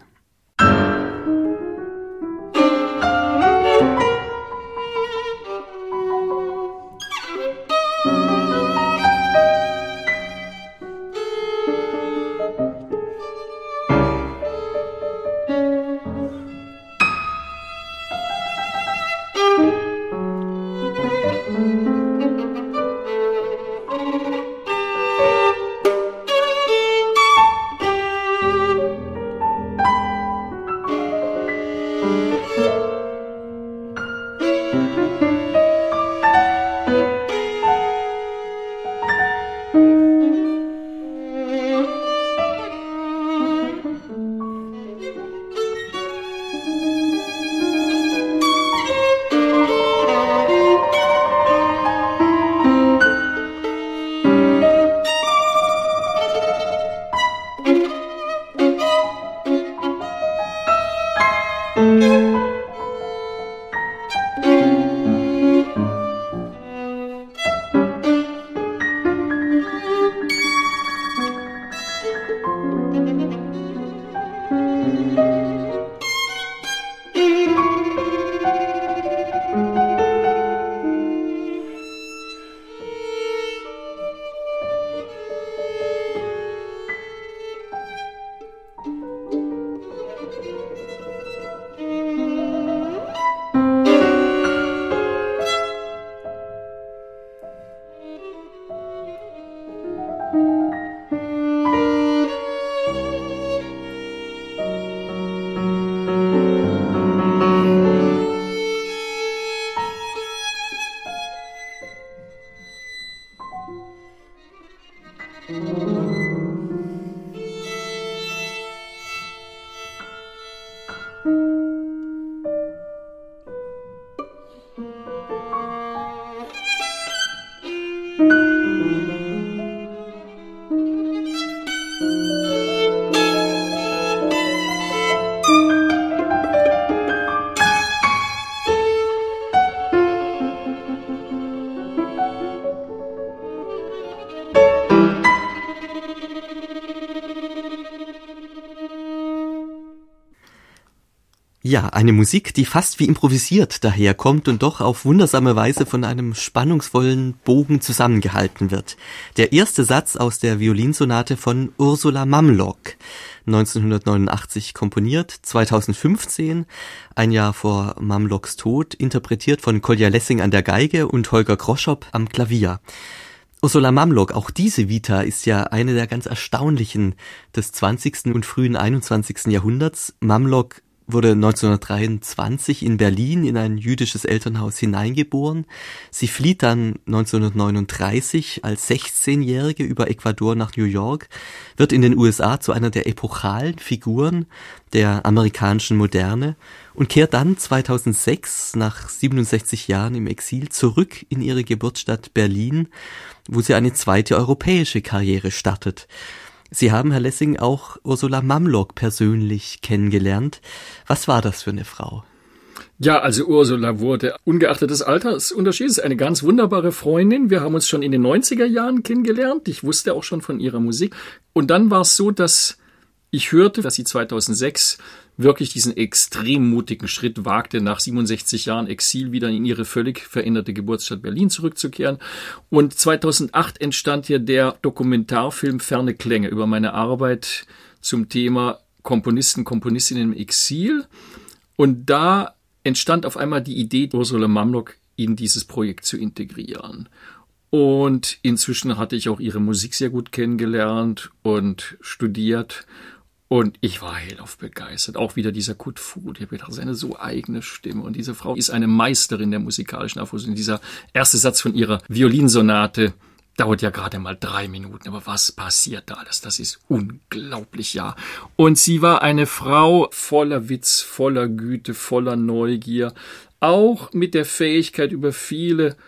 Ja, eine Musik, die fast wie improvisiert daherkommt und doch auf wundersame Weise von einem spannungsvollen Bogen zusammengehalten wird. Der erste Satz aus der Violinsonate von Ursula Mamlock, 1989 komponiert, 2015, ein Jahr vor Mamlocks Tod, interpretiert von Kolja Lessing an der Geige und Holger Groschop am Klavier. Ursula Mamlock, auch diese Vita ist ja eine der ganz erstaunlichen des 20. und frühen 21. Jahrhunderts. Mamlock wurde 1923 in Berlin in ein jüdisches Elternhaus hineingeboren. Sie flieht dann 1939 als 16-Jährige über Ecuador nach New York, wird in den USA zu einer der epochalen Figuren der amerikanischen Moderne und kehrt dann 2006 nach 67 Jahren im Exil zurück in ihre Geburtsstadt Berlin, wo sie eine zweite europäische Karriere startet. Sie haben, Herr Lessing, auch Ursula Mamlock persönlich kennengelernt. Was war das für eine Frau? Ja, also Ursula wurde ungeachtet des Altersunterschieds eine ganz wunderbare Freundin. Wir haben uns schon in den 90er Jahren kennengelernt. Ich wusste auch schon von ihrer Musik. Und dann war es so, dass ich hörte, dass sie 2006 wirklich diesen extrem mutigen Schritt wagte, nach 67 Jahren Exil wieder in ihre völlig veränderte Geburtsstadt Berlin zurückzukehren. Und 2008 entstand hier der Dokumentarfilm Ferne Klänge über meine Arbeit zum Thema Komponisten, Komponistinnen im Exil. Und da entstand auf einmal die Idee, Ursula Mamlock in dieses Projekt zu integrieren. Und inzwischen hatte ich auch ihre Musik sehr gut kennengelernt und studiert und ich war hellauf begeistert. Auch wieder dieser Kut Fu, der hat seine so eigene Stimme. Und diese Frau ist eine Meisterin der musikalischen Aufrüstung. Dieser erste Satz von ihrer Violinsonate dauert ja gerade mal drei Minuten. Aber was passiert da alles? Das ist unglaublich, ja. Und sie war eine Frau voller Witz, voller Güte, voller Neugier. Auch mit der Fähigkeit, über viele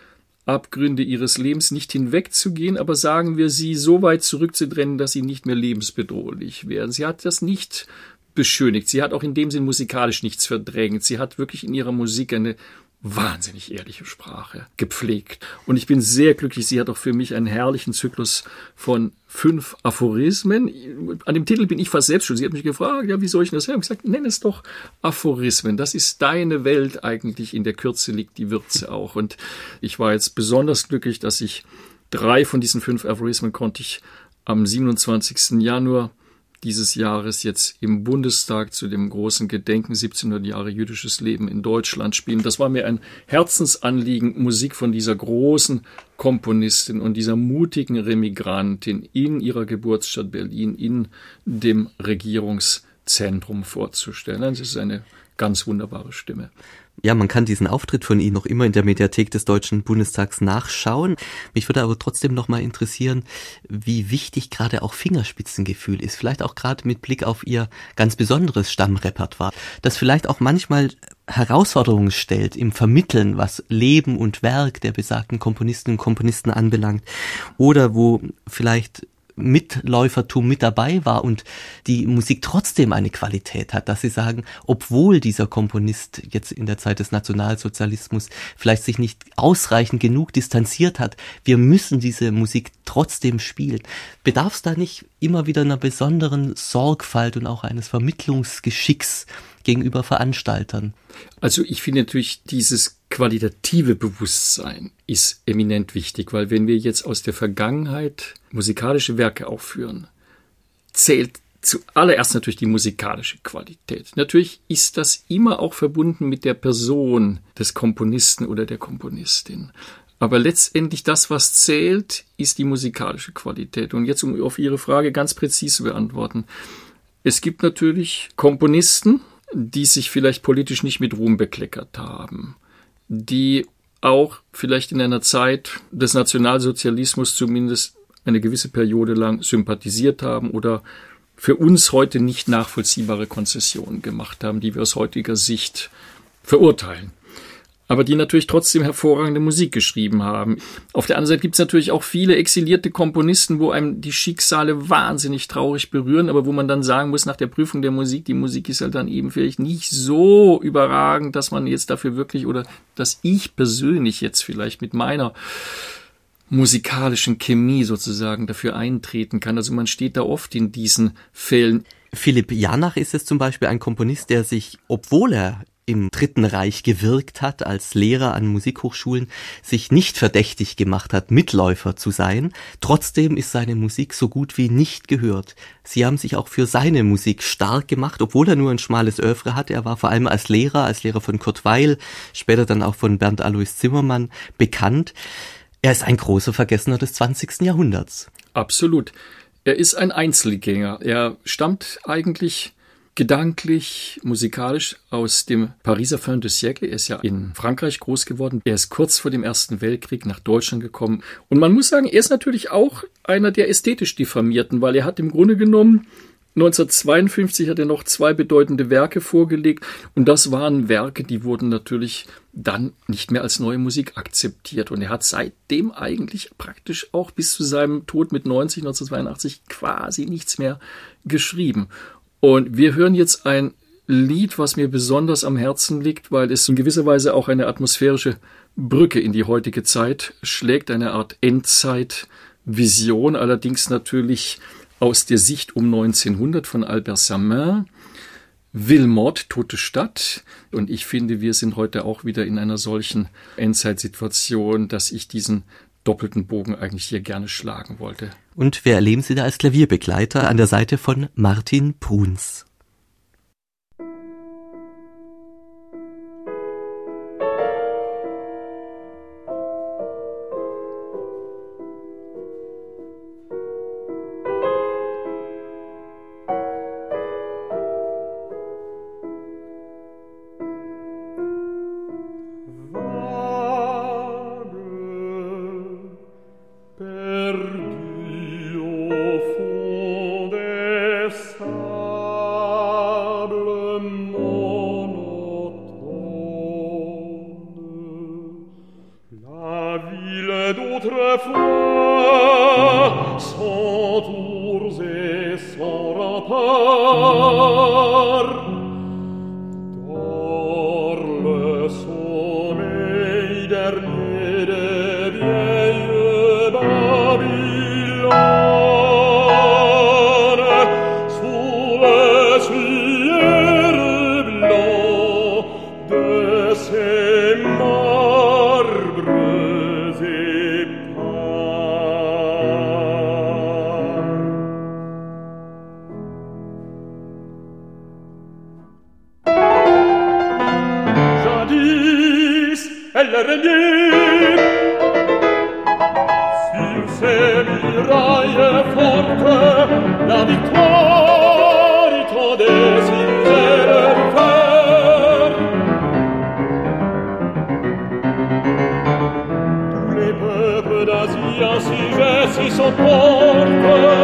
Abgründe ihres Lebens nicht hinwegzugehen, aber sagen wir sie so weit zurückzudrennen, dass sie nicht mehr lebensbedrohlich werden. Sie hat das nicht beschönigt. Sie hat auch in dem Sinn musikalisch nichts verdrängt. Sie hat wirklich in ihrer Musik eine wahnsinnig ehrliche Sprache gepflegt. Und ich bin sehr glücklich. Sie hat auch für mich einen herrlichen Zyklus von fünf Aphorismen. An dem Titel bin ich fast selbst schon. Sie hat mich gefragt, ja, wie soll ich das haben? Ich gesagt, nenn es doch Aphorismen. Das ist deine Welt eigentlich. In der Kürze liegt die Würze auch. Und ich war jetzt besonders glücklich, dass ich drei von diesen fünf Aphorismen konnte ich am 27. Januar dieses Jahres jetzt im Bundestag zu dem großen Gedenken 1700 Jahre jüdisches Leben in Deutschland spielen. Das war mir ein Herzensanliegen, Musik von dieser großen Komponistin und dieser mutigen Remigrantin in ihrer Geburtsstadt Berlin, in dem Regierungszentrum vorzustellen. Das ist eine ganz wunderbare Stimme. Ja, man kann diesen Auftritt von Ihnen noch immer in der Mediathek des Deutschen Bundestags nachschauen. Mich würde aber trotzdem noch mal interessieren, wie wichtig gerade auch Fingerspitzengefühl ist. Vielleicht auch gerade mit Blick auf Ihr ganz besonderes Stammrepertoire, das vielleicht auch manchmal Herausforderungen stellt im Vermitteln, was Leben und Werk der besagten Komponisten und Komponisten anbelangt. Oder wo vielleicht Mitläufertum mit dabei war und die Musik trotzdem eine Qualität hat, dass sie sagen, obwohl dieser Komponist jetzt in der Zeit des Nationalsozialismus vielleicht sich nicht ausreichend genug distanziert hat, wir müssen diese Musik trotzdem spielen. Bedarf es da nicht immer wieder einer besonderen Sorgfalt und auch eines Vermittlungsgeschicks gegenüber Veranstaltern? Also ich finde natürlich dieses qualitative Bewusstsein ist eminent wichtig, weil wenn wir jetzt aus der Vergangenheit musikalische Werke aufführen, zählt zuallererst natürlich die musikalische Qualität. Natürlich ist das immer auch verbunden mit der Person des Komponisten oder der Komponistin. Aber letztendlich das, was zählt, ist die musikalische Qualität. Und jetzt, um auf Ihre Frage ganz präzise zu beantworten. Es gibt natürlich Komponisten, die sich vielleicht politisch nicht mit Ruhm bekleckert haben die auch vielleicht in einer Zeit des Nationalsozialismus zumindest eine gewisse Periode lang sympathisiert haben oder für uns heute nicht nachvollziehbare Konzessionen gemacht haben, die wir aus heutiger Sicht verurteilen aber die natürlich trotzdem hervorragende Musik geschrieben haben. Auf der anderen Seite gibt es natürlich auch viele exilierte Komponisten, wo einem die Schicksale wahnsinnig traurig berühren, aber wo man dann sagen muss, nach der Prüfung der Musik, die Musik ist halt dann eben vielleicht nicht so überragend, dass man jetzt dafür wirklich oder dass ich persönlich jetzt vielleicht mit meiner musikalischen Chemie sozusagen dafür eintreten kann. Also man steht da oft in diesen Fällen. Philipp Janach ist es zum Beispiel ein Komponist, der sich, obwohl er im Dritten Reich gewirkt hat als Lehrer an Musikhochschulen, sich nicht verdächtig gemacht hat, Mitläufer zu sein. Trotzdem ist seine Musik so gut wie nicht gehört. Sie haben sich auch für seine Musik stark gemacht, obwohl er nur ein schmales Övre hatte. Er war vor allem als Lehrer, als Lehrer von Kurt Weil, später dann auch von Bernd Alois Zimmermann bekannt. Er ist ein großer Vergessener des 20. Jahrhunderts. Absolut. Er ist ein Einzelgänger. Er stammt eigentlich gedanklich, musikalisch aus dem Pariser Fin de siècle. Er ist ja in Frankreich groß geworden. Er ist kurz vor dem Ersten Weltkrieg nach Deutschland gekommen. Und man muss sagen, er ist natürlich auch einer der ästhetisch Diffamierten, weil er hat im Grunde genommen 1952 hat er noch zwei bedeutende Werke vorgelegt und das waren Werke, die wurden natürlich dann nicht mehr als neue Musik akzeptiert und er hat seitdem eigentlich praktisch auch bis zu seinem Tod mit 90 1982 quasi nichts mehr geschrieben. Und wir hören jetzt ein Lied, was mir besonders am Herzen liegt, weil es in gewisser Weise auch eine atmosphärische Brücke in die heutige Zeit schlägt, eine Art Endzeitvision, allerdings natürlich aus der Sicht um 1900 von Albert Samin. Wilmot, Tote Stadt. Und ich finde, wir sind heute auch wieder in einer solchen Endzeitsituation, dass ich diesen doppelten Bogen eigentlich hier gerne schlagen wollte. Und wir erleben Sie da als Klavierbegleiter an der Seite von Martin Bruns. par La victoire, ils trouvent des désirs. Tous les peuples d'Asie, ainsi je vais, ils.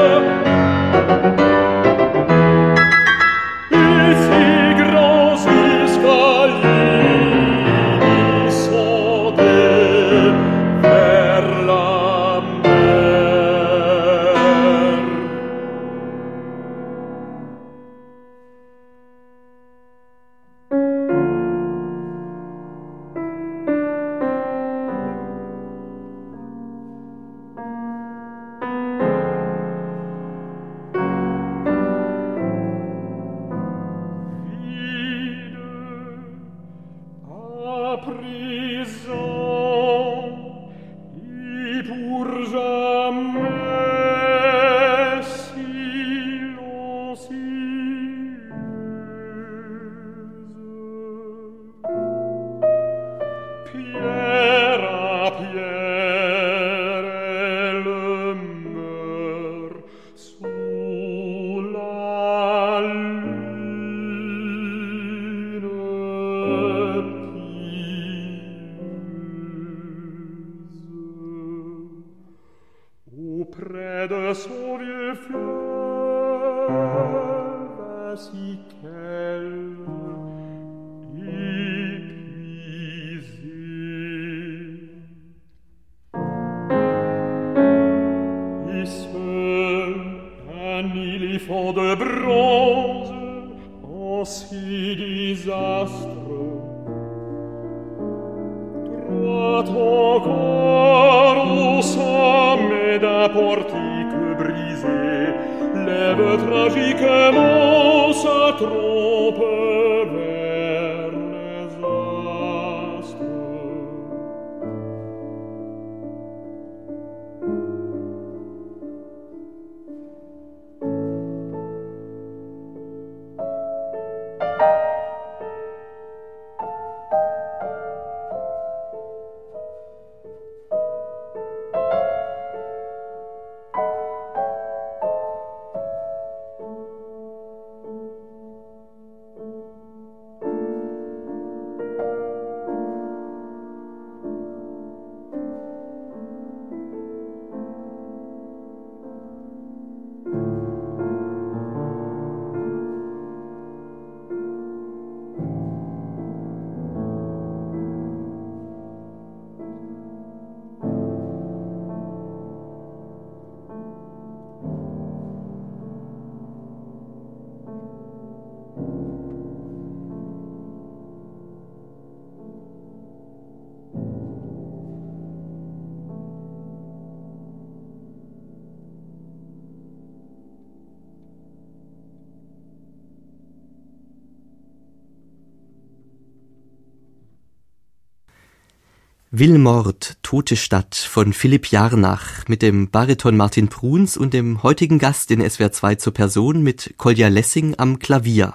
Wilmord, Tote Stadt von Philipp Jarnach mit dem Bariton Martin Bruns und dem heutigen Gast in SWR 2 zur Person mit Kolja Lessing am Klavier.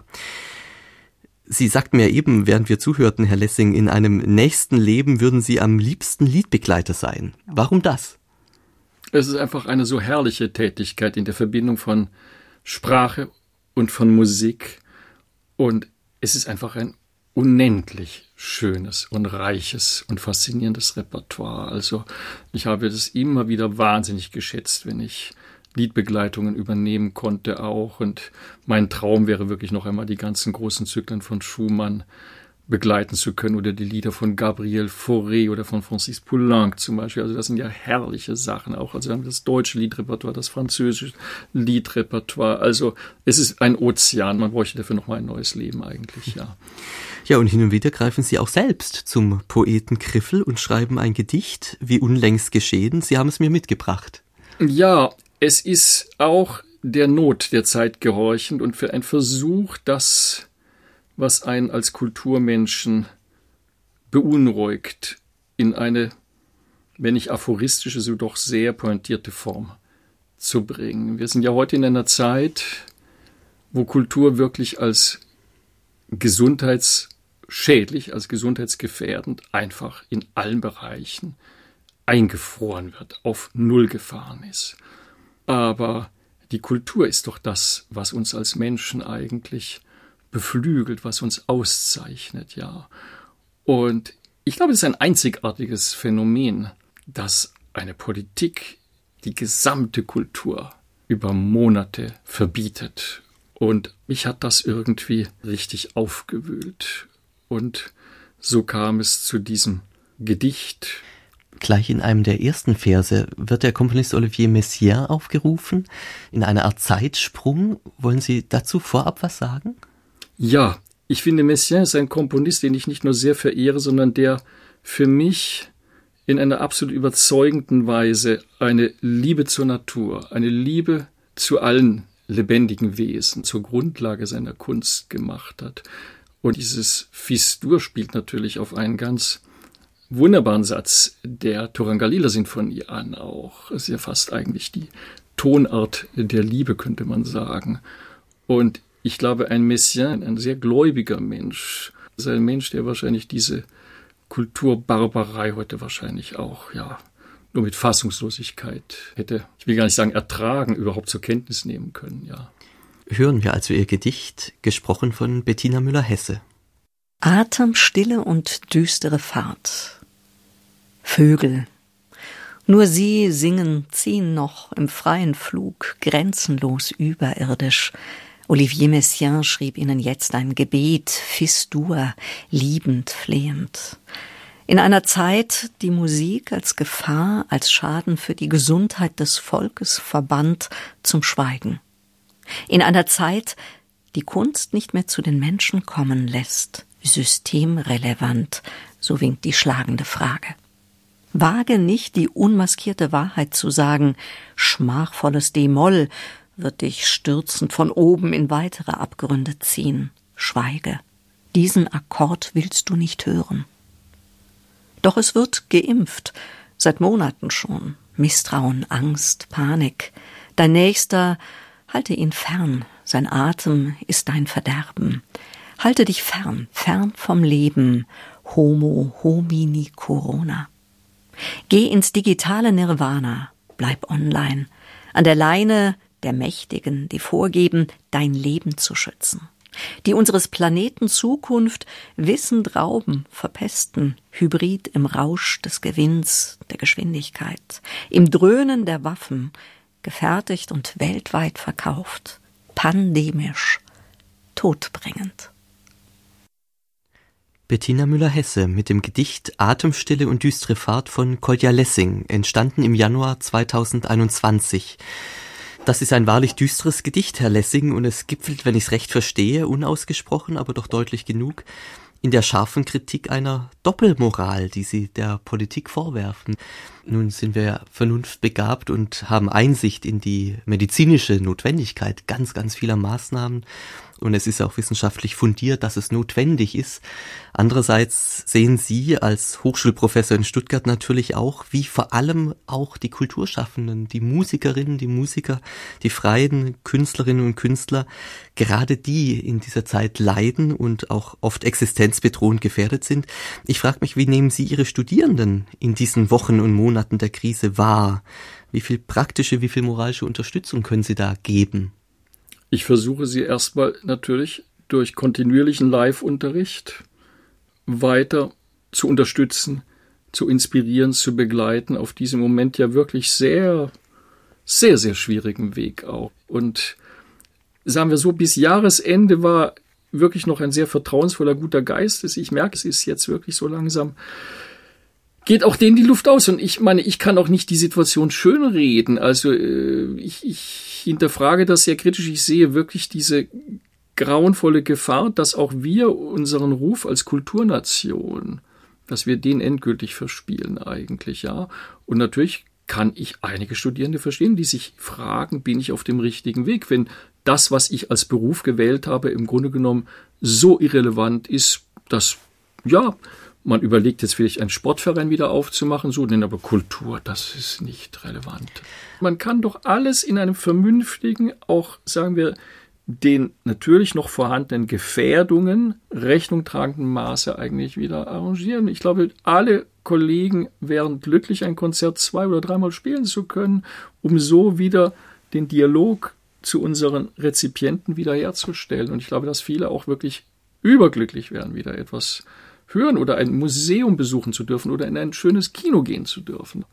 Sie sagten mir eben, während wir zuhörten, Herr Lessing, in einem nächsten Leben würden Sie am liebsten Liedbegleiter sein. Warum das? Es ist einfach eine so herrliche Tätigkeit in der Verbindung von Sprache und von Musik. Und es ist einfach ein unendlich schönes und reiches und faszinierendes Repertoire. Also ich habe das immer wieder wahnsinnig geschätzt, wenn ich Liedbegleitungen übernehmen konnte auch. Und mein Traum wäre wirklich noch einmal die ganzen großen Zyklen von Schumann begleiten zu können oder die Lieder von Gabriel Fauré oder von Francis Poulenc zum Beispiel. Also das sind ja herrliche Sachen auch. Also wir haben das deutsche Liedrepertoire, das französische Liedrepertoire. Also es ist ein Ozean. Man bräuchte dafür noch mal ein neues Leben eigentlich, ja. Ja, und hin und wieder greifen Sie auch selbst zum Poeten Griffel und schreiben ein Gedicht, wie unlängst geschehen. Sie haben es mir mitgebracht. Ja, es ist auch der Not der Zeit gehorchend und für ein Versuch, das was einen als Kulturmenschen beunruhigt, in eine, wenn nicht aphoristische, so doch sehr pointierte Form zu bringen. Wir sind ja heute in einer Zeit, wo Kultur wirklich als gesundheitsschädlich, als gesundheitsgefährdend einfach in allen Bereichen eingefroren wird, auf Null gefahren ist. Aber die Kultur ist doch das, was uns als Menschen eigentlich beflügelt, was uns auszeichnet, ja. Und ich glaube, es ist ein einzigartiges Phänomen, dass eine Politik die gesamte Kultur über Monate verbietet. Und mich hat das irgendwie richtig aufgewühlt. Und so kam es zu diesem Gedicht. Gleich in einem der ersten Verse wird der Komponist Olivier Messiaen aufgerufen, in einer Art Zeitsprung. Wollen Sie dazu vorab was sagen? Ja, ich finde, Messiaen ist ein Komponist, den ich nicht nur sehr verehre, sondern der für mich in einer absolut überzeugenden Weise eine Liebe zur Natur, eine Liebe zu allen lebendigen Wesen zur Grundlage seiner Kunst gemacht hat. Und dieses Fis-Dur spielt natürlich auf einen ganz wunderbaren Satz der Turangalila-Sinfonie an auch. Es ist ja fast eigentlich die Tonart der Liebe, könnte man sagen. Und ich glaube, ein Messiaen, ein sehr gläubiger Mensch, ist ein Mensch, der wahrscheinlich diese Kulturbarbarei heute wahrscheinlich auch, ja, nur mit Fassungslosigkeit hätte, ich will gar nicht sagen ertragen, überhaupt zur Kenntnis nehmen können, ja. Hören wir also ihr Gedicht, gesprochen von Bettina Müller-Hesse. Atemstille und düstere Fahrt. Vögel. Nur sie singen, ziehen noch im freien Flug, grenzenlos überirdisch. Olivier Messiaen schrieb ihnen jetzt ein Gebet, Fistur, liebend, flehend. In einer Zeit, die Musik als Gefahr, als Schaden für die Gesundheit des Volkes verbannt zum Schweigen. In einer Zeit, die Kunst nicht mehr zu den Menschen kommen lässt, systemrelevant, so winkt die schlagende Frage. Wage nicht die unmaskierte Wahrheit zu sagen, schmachvolles D-Moll wird dich stürzend von oben in weitere Abgründe ziehen. Schweige. Diesen Akkord willst du nicht hören. Doch es wird geimpft, seit Monaten schon. Misstrauen, Angst, Panik. Dein Nächster, halte ihn fern, sein Atem ist dein Verderben. Halte dich fern, fern vom Leben. Homo homini corona. Geh ins digitale Nirvana, bleib online, an der Leine der Mächtigen, die vorgeben, dein Leben zu schützen, die unseres Planeten Zukunft wissend rauben, verpesten, hybrid im Rausch des Gewinns, der Geschwindigkeit, im Dröhnen der Waffen, gefertigt und weltweit verkauft, pandemisch, todbringend. Bettina Müller-Hesse mit dem Gedicht Atemstille und düstere Fahrt von Kolja Lessing, entstanden im Januar 2021. Das ist ein wahrlich düsteres Gedicht, Herr Lessing, und es gipfelt, wenn ich es recht verstehe, unausgesprochen, aber doch deutlich genug, in der scharfen Kritik einer Doppelmoral, die Sie der Politik vorwerfen. Nun sind wir vernunftbegabt und haben Einsicht in die medizinische Notwendigkeit ganz, ganz vieler Maßnahmen und es ist auch wissenschaftlich fundiert, dass es notwendig ist. Andererseits sehen Sie als Hochschulprofessor in Stuttgart natürlich auch, wie vor allem auch die Kulturschaffenden, die Musikerinnen, die Musiker, die freien Künstlerinnen und Künstler, gerade die in dieser Zeit leiden und auch oft existenzbedrohend gefährdet sind. Ich frage mich, wie nehmen Sie Ihre Studierenden in diesen Wochen und Monaten der Krise wahr? Wie viel praktische, wie viel moralische Unterstützung können Sie da geben? Ich versuche sie erstmal natürlich durch kontinuierlichen Live-Unterricht weiter zu unterstützen, zu inspirieren, zu begleiten auf diesem Moment ja wirklich sehr, sehr, sehr schwierigen Weg auch. Und sagen wir so, bis Jahresende war wirklich noch ein sehr vertrauensvoller, guter Geist. Ich merke, es ist jetzt wirklich so langsam geht auch denen die Luft aus. Und ich meine, ich kann auch nicht die Situation schönreden. Also äh, ich, ich hinterfrage das sehr kritisch. Ich sehe wirklich diese grauenvolle Gefahr, dass auch wir unseren Ruf als Kulturnation, dass wir den endgültig verspielen eigentlich, ja. Und natürlich kann ich einige Studierende verstehen, die sich fragen, bin ich auf dem richtigen Weg, wenn das, was ich als Beruf gewählt habe, im Grunde genommen so irrelevant ist, dass, ja, man überlegt jetzt vielleicht einen Sportverein wieder aufzumachen, so, denn aber Kultur, das ist nicht relevant. Man kann doch alles in einem vernünftigen, auch sagen wir, den natürlich noch vorhandenen Gefährdungen Rechnung tragenden Maße eigentlich wieder arrangieren. Ich glaube, alle Kollegen wären glücklich, ein Konzert zwei oder dreimal spielen zu können, um so wieder den Dialog zu unseren Rezipienten wiederherzustellen. Und ich glaube, dass viele auch wirklich überglücklich wären, wieder etwas hören oder ein Museum besuchen zu dürfen oder in ein schönes Kino gehen zu dürfen.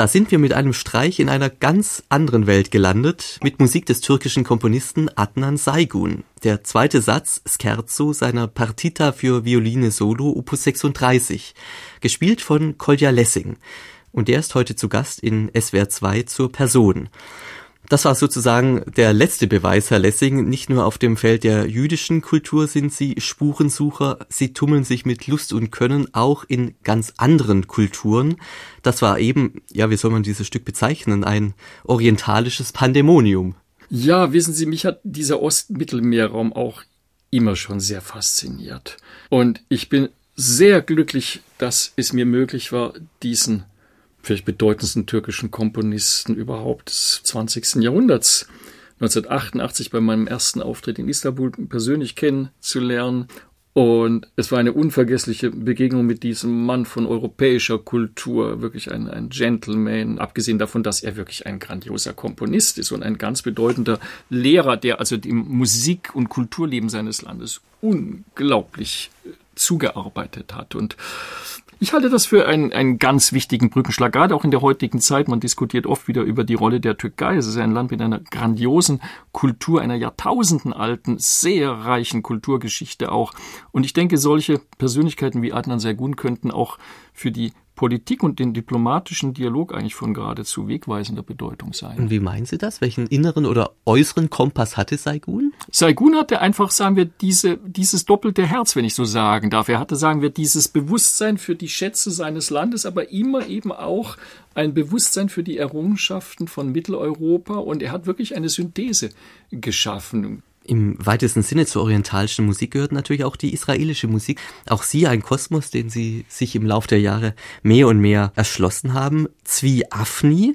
Da sind wir mit einem Streich in einer ganz anderen Welt gelandet, mit Musik des türkischen Komponisten Adnan Saygun. Der zweite Satz, Scherzo, seiner Partita für Violine Solo, Opus 36, gespielt von Kolja Lessing. Und der ist heute zu Gast in SWR 2 zur Person. Das war sozusagen der letzte Beweis, Herr Lessing. Nicht nur auf dem Feld der jüdischen Kultur sind Sie Spurensucher, Sie tummeln sich mit Lust und Können auch in ganz anderen Kulturen. Das war eben, ja, wie soll man dieses Stück bezeichnen, ein orientalisches Pandemonium. Ja, wissen Sie, mich hat dieser Ostmittelmeerraum auch immer schon sehr fasziniert. Und ich bin sehr glücklich, dass es mir möglich war, diesen vielleicht bedeutendsten türkischen Komponisten überhaupt des 20. Jahrhunderts 1988 bei meinem ersten Auftritt in Istanbul persönlich kennenzulernen. Und es war eine unvergessliche Begegnung mit diesem Mann von europäischer Kultur, wirklich ein, ein Gentleman, abgesehen davon, dass er wirklich ein grandioser Komponist ist und ein ganz bedeutender Lehrer, der also dem Musik- und Kulturleben seines Landes unglaublich äh, zugearbeitet hat. Und ich halte das für einen, einen ganz wichtigen Brückenschlag, gerade auch in der heutigen Zeit. Man diskutiert oft wieder über die Rolle der Türkei. Es ist ein Land mit einer grandiosen Kultur, einer jahrtausendenalten, sehr reichen Kulturgeschichte auch. Und ich denke, solche Persönlichkeiten wie Adnan Sergun könnten auch für die Politik und den diplomatischen Dialog eigentlich von geradezu wegweisender Bedeutung sein. Und wie meinen Sie das? Welchen inneren oder äußeren Kompass hatte Saigun? Saigun hatte einfach, sagen wir, diese, dieses doppelte Herz, wenn ich so sagen darf. Er hatte, sagen wir, dieses Bewusstsein für die Schätze seines Landes, aber immer eben auch ein Bewusstsein für die Errungenschaften von Mitteleuropa und er hat wirklich eine Synthese geschaffen. Im weitesten Sinne zur orientalischen Musik gehört natürlich auch die israelische Musik. Auch sie ein Kosmos, den sie sich im Laufe der Jahre mehr und mehr erschlossen haben. Zvi Afni,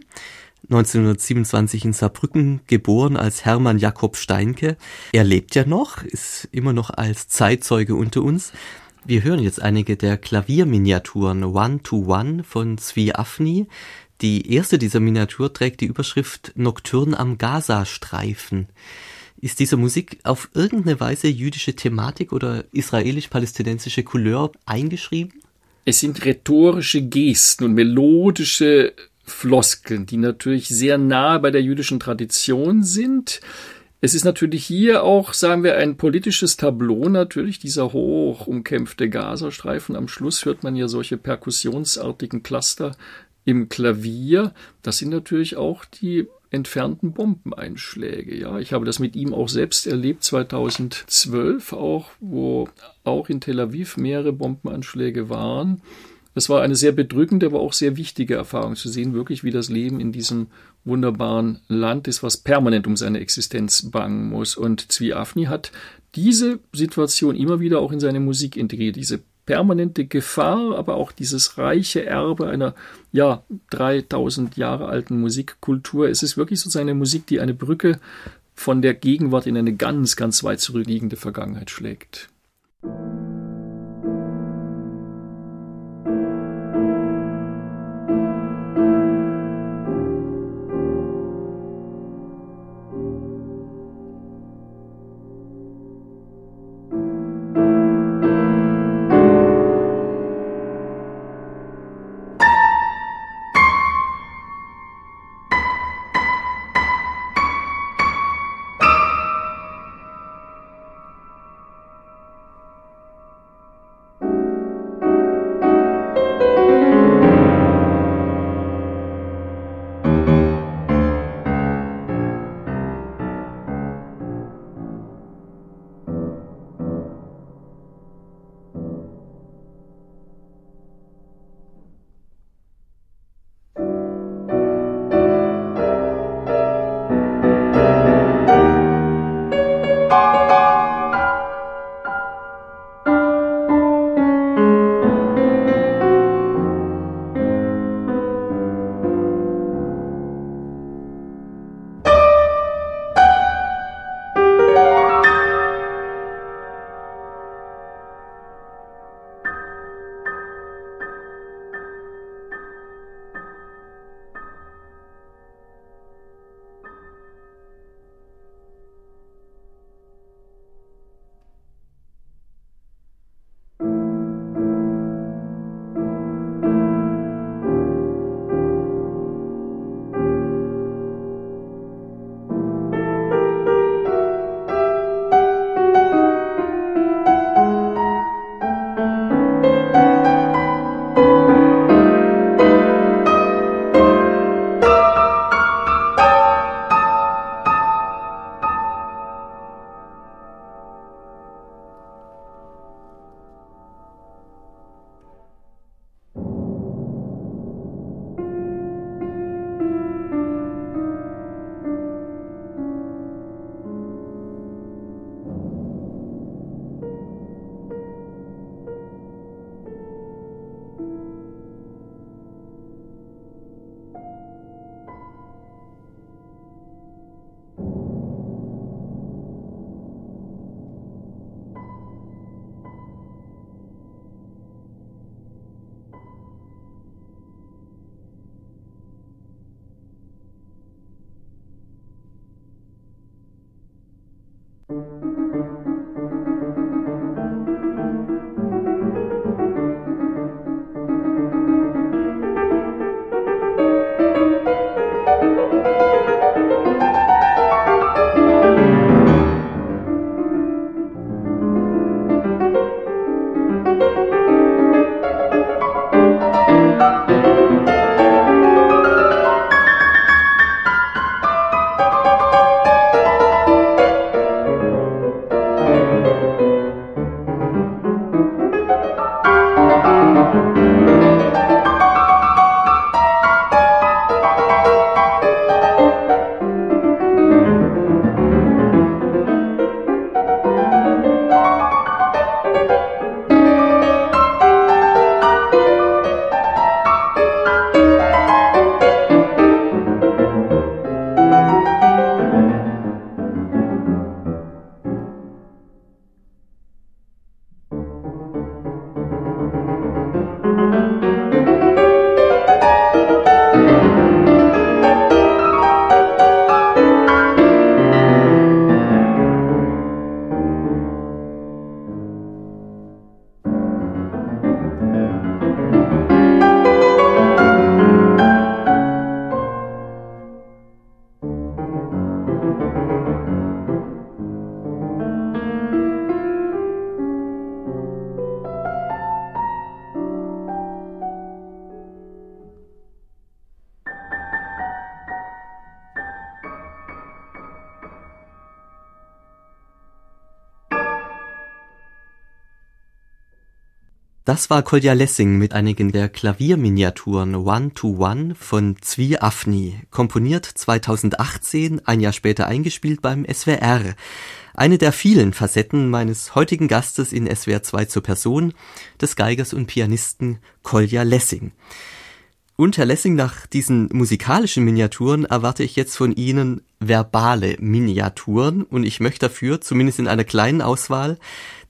1927 in Saarbrücken geboren als Hermann Jakob Steinke. Er lebt ja noch, ist immer noch als Zeitzeuge unter uns. Wir hören jetzt einige der Klavierminiaturen One to One von Zvi Afni. Die erste dieser Miniatur trägt die Überschrift Nocturne am Gazastreifen. Ist diese Musik auf irgendeine Weise jüdische Thematik oder israelisch-palästinensische Couleur eingeschrieben? Es sind rhetorische Gesten und melodische Floskeln, die natürlich sehr nahe bei der jüdischen Tradition sind. Es ist natürlich hier auch, sagen wir, ein politisches Tableau natürlich, dieser hoch umkämpfte Gazastreifen. Am Schluss hört man ja solche perkussionsartigen Cluster im Klavier. Das sind natürlich auch die entfernten Bombeneinschläge. Ja, ich habe das mit ihm auch selbst erlebt 2012 auch, wo auch in Tel Aviv mehrere Bombenanschläge waren. Es war eine sehr bedrückende, aber auch sehr wichtige Erfahrung zu sehen, wirklich wie das Leben in diesem wunderbaren Land ist, was permanent um seine Existenz bangen muss. Und Zvi Afni hat diese Situation immer wieder auch in seine Musik integriert, diese permanente Gefahr, aber auch dieses reiche Erbe einer, ja, 3000 Jahre alten Musikkultur. Es ist wirklich so eine Musik, die eine Brücke von der Gegenwart in eine ganz, ganz weit zurückliegende Vergangenheit schlägt. Das war Kolja Lessing mit einigen der Klavierminiaturen One to One von Zvi Afni, komponiert 2018, ein Jahr später eingespielt beim SWR. Eine der vielen Facetten meines heutigen Gastes in SWR 2 zur Person, des Geigers und Pianisten Kolja Lessing. Und Herr Lessing, nach diesen musikalischen Miniaturen erwarte ich jetzt von Ihnen verbale Miniaturen und ich möchte dafür, zumindest in einer kleinen Auswahl,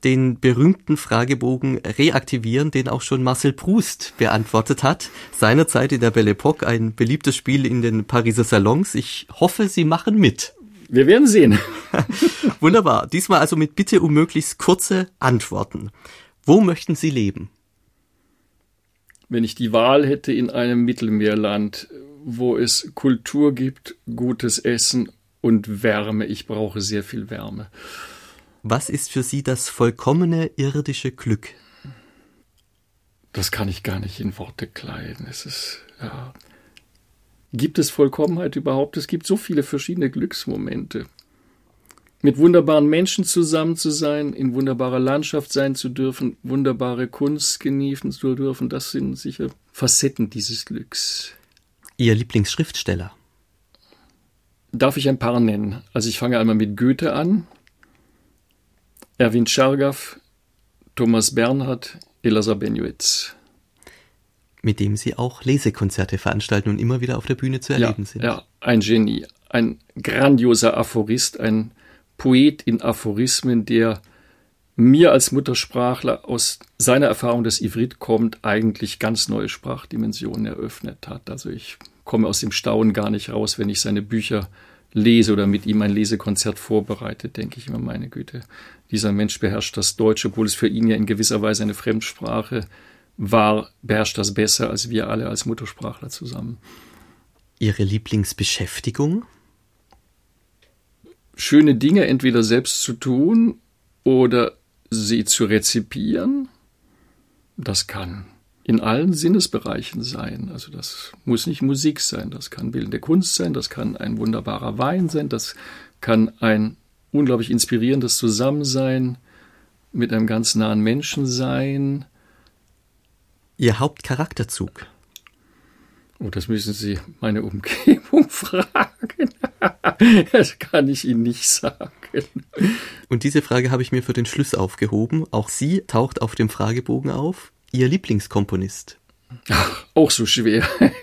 den berühmten Fragebogen reaktivieren, den auch schon Marcel Proust beantwortet hat. Seinerzeit in der Belle Epoque ein beliebtes Spiel in den Pariser Salons. Ich hoffe, Sie machen mit. Wir werden sehen. Wunderbar. Diesmal also mit Bitte um möglichst kurze Antworten. Wo möchten Sie leben? Wenn ich die Wahl hätte in einem Mittelmeerland, wo es Kultur gibt, gutes Essen und Wärme. Ich brauche sehr viel Wärme. Was ist für Sie das vollkommene irdische Glück? Das kann ich gar nicht in Worte kleiden. Es ist, ja. Gibt es Vollkommenheit überhaupt? Es gibt so viele verschiedene Glücksmomente mit wunderbaren Menschen zusammen zu sein, in wunderbarer Landschaft sein zu dürfen, wunderbare Kunst genießen zu dürfen, das sind sicher Facetten dieses Glücks. Ihr Lieblingsschriftsteller? Darf ich ein paar nennen? Also ich fange einmal mit Goethe an, Erwin Czargaw, Thomas Bernhard, Elasa Benjuitz. Mit dem Sie auch Lesekonzerte veranstalten und immer wieder auf der Bühne zu erleben ja, sind. Ja, ein Genie, ein grandioser Aphorist, ein Poet in Aphorismen, der mir als Muttersprachler aus seiner Erfahrung des Ivrit kommt, eigentlich ganz neue Sprachdimensionen eröffnet hat. Also ich komme aus dem Staunen gar nicht raus, wenn ich seine Bücher lese oder mit ihm ein Lesekonzert vorbereite, denke ich immer, meine Güte, dieser Mensch beherrscht das Deutsche, obwohl es für ihn ja in gewisser Weise eine Fremdsprache war, beherrscht das besser als wir alle als Muttersprachler zusammen. Ihre Lieblingsbeschäftigung? Schöne Dinge entweder selbst zu tun oder sie zu rezipieren. Das kann in allen Sinnesbereichen sein. Also das muss nicht Musik sein, das kann bildende Kunst sein, das kann ein wunderbarer Wein sein, das kann ein unglaublich inspirierendes Zusammensein mit einem ganz nahen Menschen sein. Ihr Hauptcharakterzug? Oh, das müssen Sie meine Umgebung fragen. das kann ich Ihnen nicht sagen. Und diese Frage habe ich mir für den Schluss aufgehoben. Auch sie taucht auf dem Fragebogen auf. Ihr Lieblingskomponist? Ach, auch so schwer.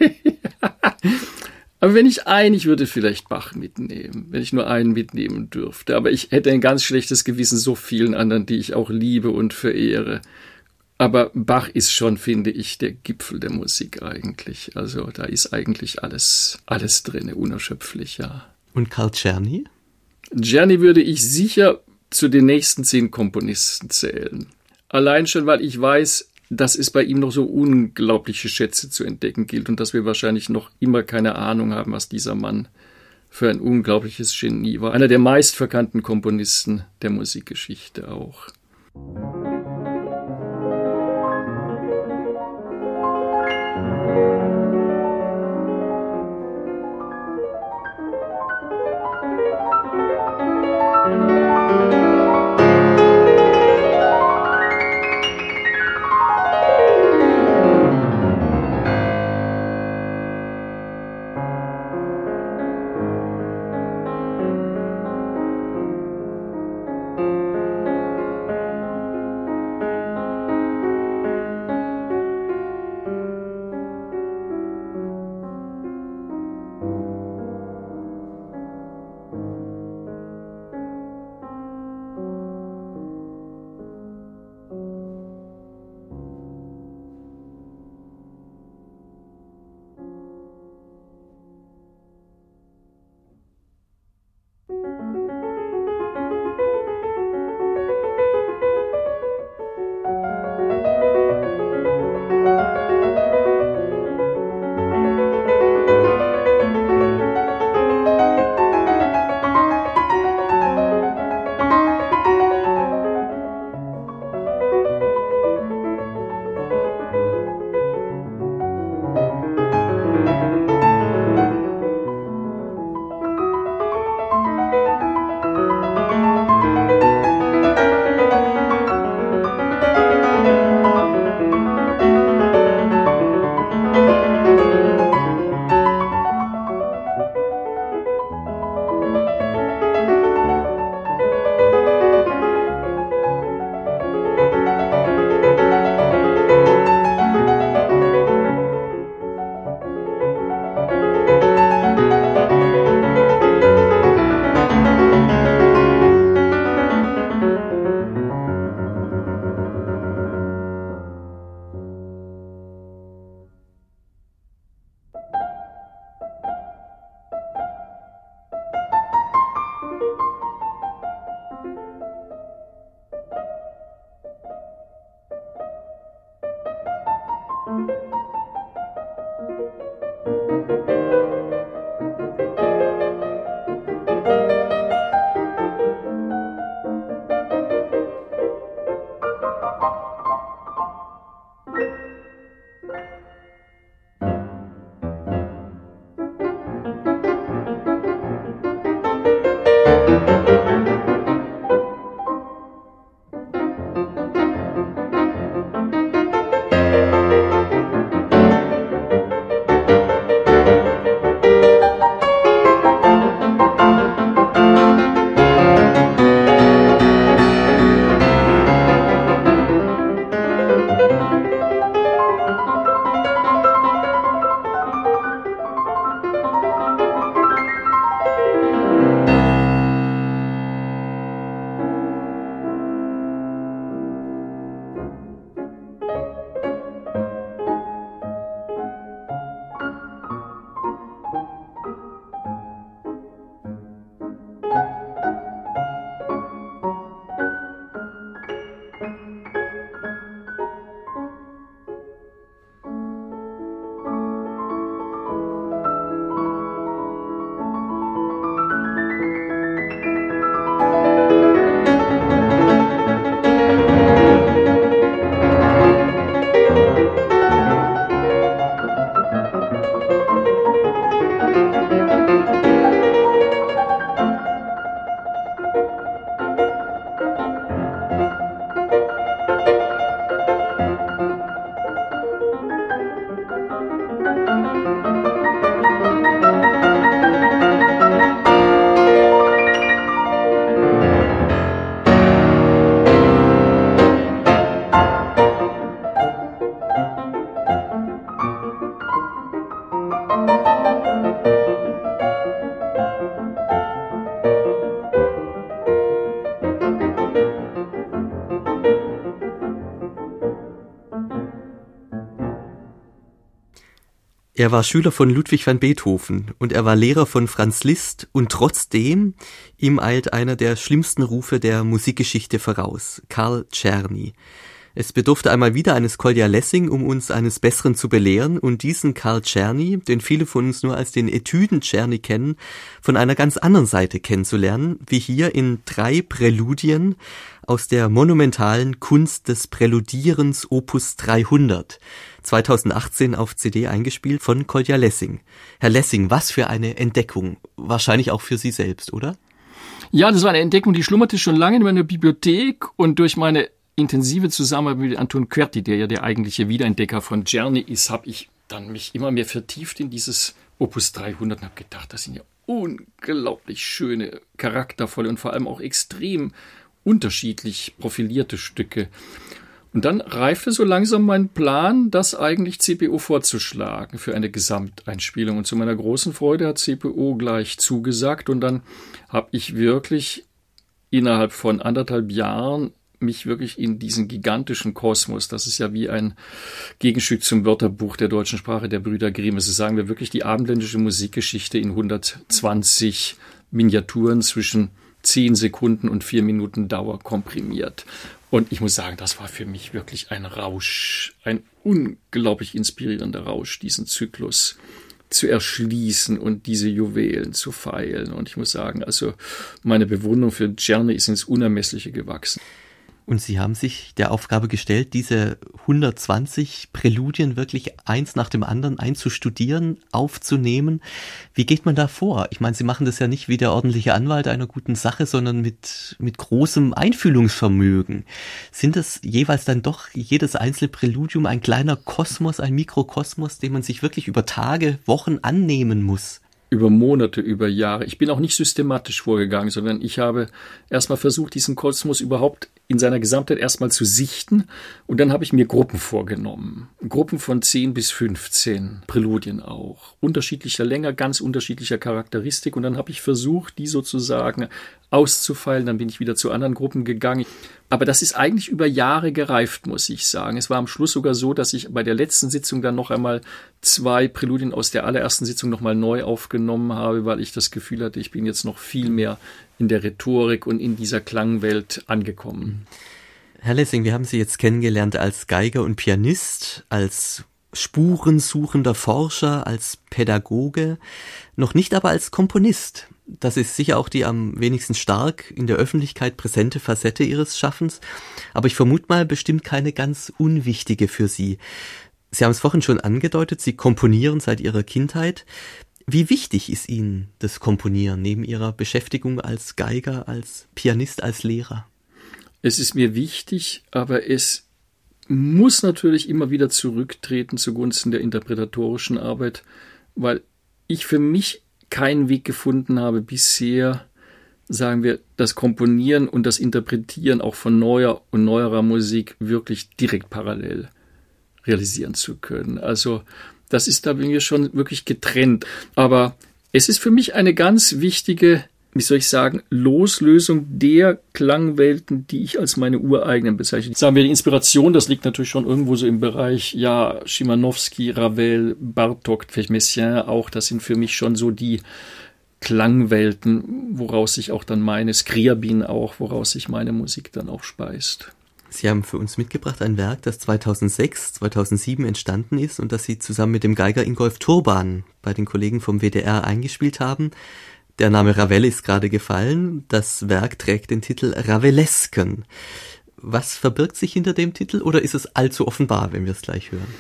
Aber wenn ich einen, ich würde vielleicht Bach mitnehmen, wenn ich nur einen mitnehmen dürfte. Aber ich hätte ein ganz schlechtes Gewissen so vielen anderen, die ich auch liebe und verehre. Aber Bach ist schon, finde ich, der Gipfel der Musik eigentlich. Also da ist eigentlich alles, alles drin, unerschöpflich, ja. Und Karl Czerny? Czerny würde ich sicher zu den nächsten zehn Komponisten zählen. Allein schon, weil ich weiß, dass es bei ihm noch so unglaubliche Schätze zu entdecken gilt und dass wir wahrscheinlich noch immer keine Ahnung haben, was dieser Mann für ein unglaubliches Genie war. Einer der meistverkannten Komponisten der Musikgeschichte auch. Er war Schüler von Ludwig van Beethoven und er war Lehrer von Franz Liszt und trotzdem ihm eilt einer der schlimmsten Rufe der Musikgeschichte voraus, Karl Czerny. Es bedurfte einmal wieder eines Kolja Lessing, um uns eines Besseren zu belehren und diesen Karl Czerny, den viele von uns nur als den Etüden Czerny kennen, von einer ganz anderen Seite kennenzulernen, wie hier in drei Präludien aus der monumentalen Kunst des Präludierens Opus 300, 2018 auf CD eingespielt von Kolja Lessing. Herr Lessing, was für eine Entdeckung, wahrscheinlich auch für Sie selbst, oder? Ja, das war eine Entdeckung, die schlummerte schon lange in meiner Bibliothek und durch meine intensive Zusammenarbeit mit Anton Querti, der ja der eigentliche Wiederentdecker von Czerny ist, habe ich dann mich immer mehr vertieft in dieses Opus 300 und habe gedacht, das sind ja unglaublich schöne, charaktervolle und vor allem auch extrem unterschiedlich profilierte Stücke. Und dann reifte so langsam mein Plan, das eigentlich CPO vorzuschlagen für eine Gesamteinspielung. Und zu meiner großen Freude hat CPO gleich zugesagt. Und dann habe ich wirklich innerhalb von anderthalb Jahren mich wirklich in diesen gigantischen Kosmos, das ist ja wie ein Gegenstück zum Wörterbuch der deutschen Sprache der Brüder Grimm. Es ist, sagen wir, wirklich die abendländische Musikgeschichte in 120 Miniaturen zwischen 10 Sekunden und 4 Minuten Dauer komprimiert. Und ich muss sagen, das war für mich wirklich ein Rausch, ein unglaublich inspirierender Rausch, diesen Zyklus zu erschließen und diese Juwelen zu feilen. Und ich muss sagen, also meine Bewunderung für Czerny ist ins Unermessliche gewachsen. Und Sie haben sich der Aufgabe gestellt, diese 120 Präludien wirklich eins nach dem anderen einzustudieren, aufzunehmen. Wie geht man da vor? Ich meine, Sie machen das ja nicht wie der ordentliche Anwalt einer guten Sache, sondern mit, mit großem Einfühlungsvermögen. Sind das jeweils dann doch jedes einzelne Präludium ein kleiner Kosmos, ein Mikrokosmos, den man sich wirklich über Tage, Wochen annehmen muss? über Monate, über Jahre. Ich bin auch nicht systematisch vorgegangen, sondern ich habe erstmal versucht, diesen Kosmos überhaupt in seiner Gesamtheit erstmal zu sichten und dann habe ich mir Gruppen vorgenommen. Gruppen von 10 bis 15 Präludien auch. Unterschiedlicher Länge, ganz unterschiedlicher Charakteristik und dann habe ich versucht, die sozusagen auszufeilen. Dann bin ich wieder zu anderen Gruppen gegangen. Aber das ist eigentlich über Jahre gereift, muss ich sagen. Es war am Schluss sogar so, dass ich bei der letzten Sitzung dann noch einmal zwei Präludien aus der allerersten Sitzung nochmal neu aufgenommen habe, weil ich das Gefühl hatte, ich bin jetzt noch viel mehr in der Rhetorik und in dieser Klangwelt angekommen. Herr Lessing, wir haben Sie jetzt kennengelernt als Geiger und Pianist, als spurensuchender Forscher, als Pädagoge, noch nicht aber als Komponist. Das ist sicher auch die am wenigsten stark in der Öffentlichkeit präsente Facette Ihres Schaffens, aber ich vermute mal bestimmt keine ganz unwichtige für Sie. Sie haben es vorhin schon angedeutet, Sie komponieren seit Ihrer Kindheit. Wie wichtig ist Ihnen das Komponieren neben Ihrer Beschäftigung als Geiger, als Pianist, als Lehrer? Es ist mir wichtig, aber es muss natürlich immer wieder zurücktreten zugunsten der interpretatorischen Arbeit, weil ich für mich keinen Weg gefunden habe bisher, sagen wir, das Komponieren und das Interpretieren auch von neuer und neuerer Musik wirklich direkt parallel realisieren zu können. Also das ist da bin ich schon wirklich getrennt. Aber es ist für mich eine ganz wichtige, wie soll ich sagen, Loslösung der Klangwelten, die ich als meine ureigenen bezeichne. Sagen wir, die Inspiration, das liegt natürlich schon irgendwo so im Bereich, ja, Schimanowski, Ravel, Bartok, vielleicht Messiaen auch, das sind für mich schon so die Klangwelten, woraus sich auch dann meine, Skriabin auch, woraus sich meine Musik dann auch speist. Sie haben für uns mitgebracht ein Werk, das 2006, 2007 entstanden ist und das Sie zusammen mit dem Geiger Ingolf Turban bei den Kollegen vom WDR eingespielt haben. Der Name Ravel ist gerade gefallen. Das Werk trägt den Titel Ravelesken. Was verbirgt sich hinter dem Titel oder ist es allzu offenbar, wenn wir es gleich hören?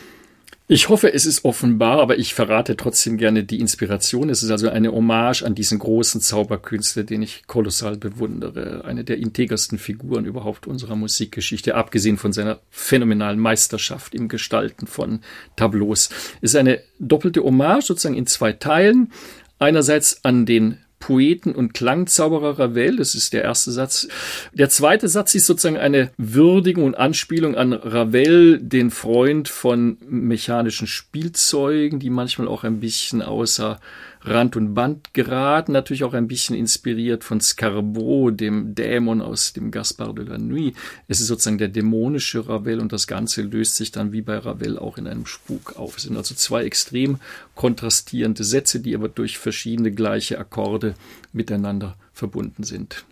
Ich hoffe, es ist offenbar, aber ich verrate trotzdem gerne die Inspiration. Es ist also eine Hommage an diesen großen Zauberkünstler, den ich kolossal bewundere. Eine der integersten Figuren überhaupt unserer Musikgeschichte, abgesehen von seiner phänomenalen Meisterschaft im Gestalten von Tableaus. Es ist eine doppelte Hommage sozusagen in zwei Teilen. Einerseits an den Poeten und Klangzauberer Ravel. Das ist der erste Satz. Der zweite Satz ist sozusagen eine Würdigung und Anspielung an Ravel, den Freund von mechanischen Spielzeugen, die manchmal auch ein bisschen außer Rand und Band geraten, natürlich auch ein bisschen inspiriert von Scarbeau, dem Dämon aus dem Gaspard de la Nuit. Es ist sozusagen der dämonische Ravel und das Ganze löst sich dann wie bei Ravel auch in einem Spuk auf. Es sind also zwei extrem kontrastierende Sätze, die aber durch verschiedene gleiche Akkorde miteinander verbunden sind.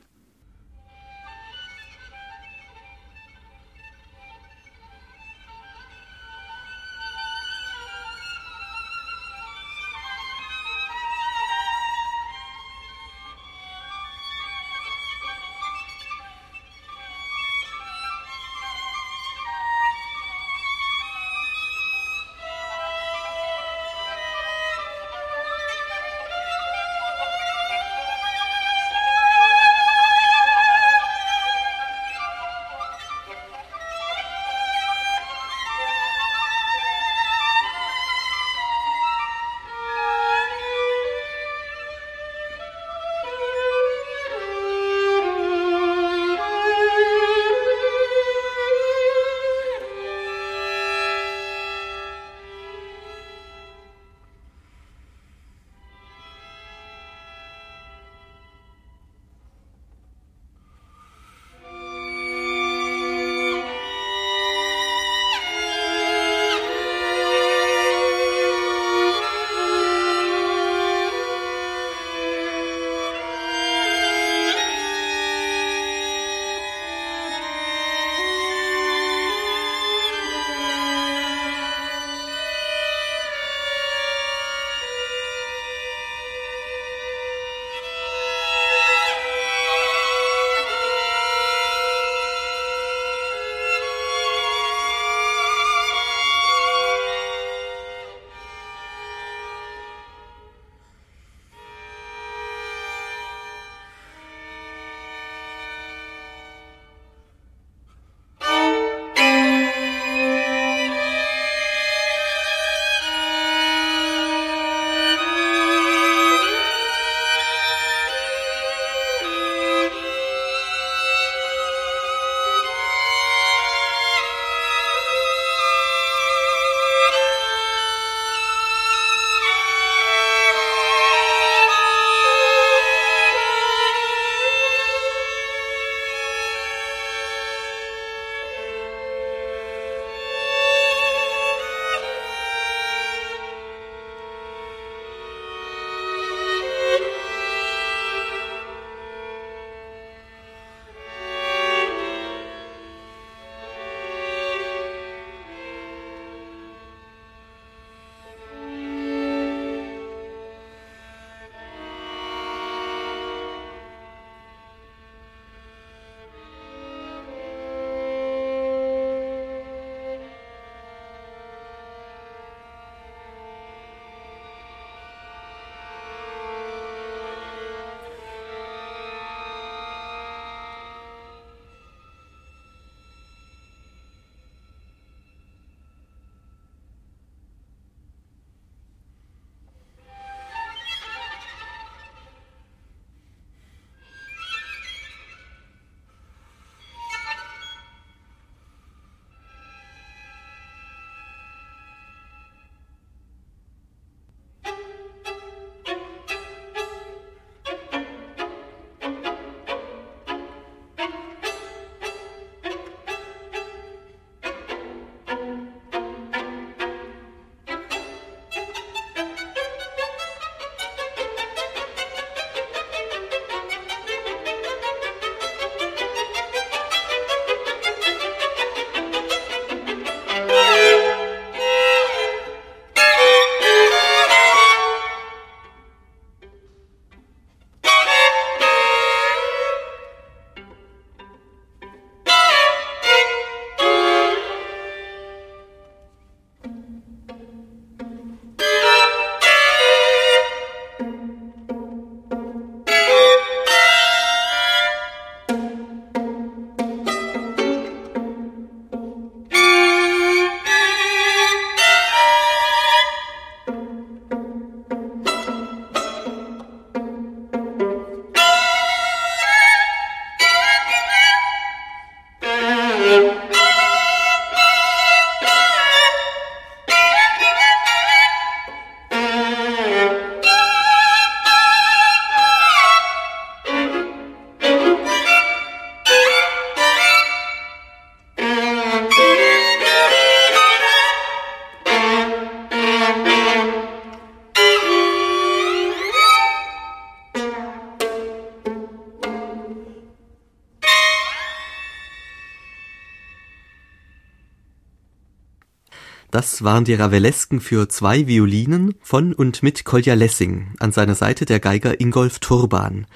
Das waren die Ravelesken für zwei Violinen von und mit Kolja Lessing, an seiner Seite der Geiger Ingolf Turban.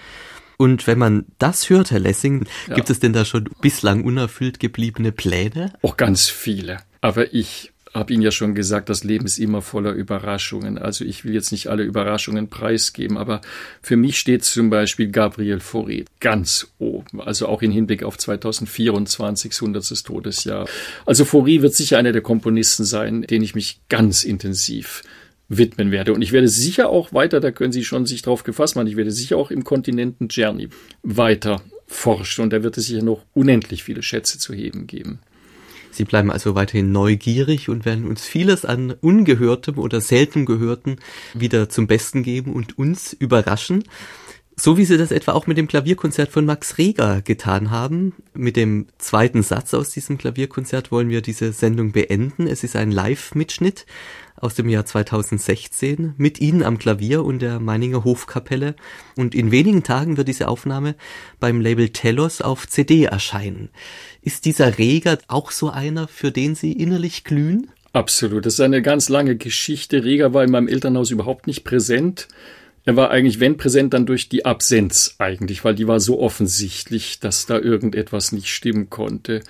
Und wenn man das hört, Herr Lessing, ja. gibt es denn da schon bislang unerfüllt gebliebene Pläne? Auch ganz viele. Aber ich habe Ihnen ja schon gesagt, das Leben ist immer voller Überraschungen. Also ich will jetzt nicht alle Überraschungen preisgeben, aber für mich steht zum Beispiel Gabriel Fauré ganz oben. Also auch in Hinblick auf 2024, 100. Todesjahr. Also Fauré wird sicher einer der Komponisten sein, den ich mich ganz intensiv widmen werde. Und ich werde sicher auch weiter, da können Sie schon sich drauf gefasst machen, ich werde sicher auch im Kontinenten Czerny weiter forschen und da wird es sicher noch unendlich viele Schätze zu heben geben. Sie bleiben also weiterhin neugierig und werden uns vieles an ungehörtem oder selten gehörten wieder zum Besten geben und uns überraschen. So wie Sie das etwa auch mit dem Klavierkonzert von Max Reger getan haben. Mit dem zweiten Satz aus diesem Klavierkonzert wollen wir diese Sendung beenden. Es ist ein Live-Mitschnitt aus dem Jahr 2016 mit Ihnen am Klavier und der Meininger Hofkapelle. Und in wenigen Tagen wird diese Aufnahme beim Label Telos auf CD erscheinen. Ist dieser Reger auch so einer, für den Sie innerlich glühen? Absolut. Das ist eine ganz lange Geschichte. Reger war in meinem Elternhaus überhaupt nicht präsent. Er war eigentlich, wenn präsent, dann durch die Absenz eigentlich, weil die war so offensichtlich, dass da irgendetwas nicht stimmen konnte.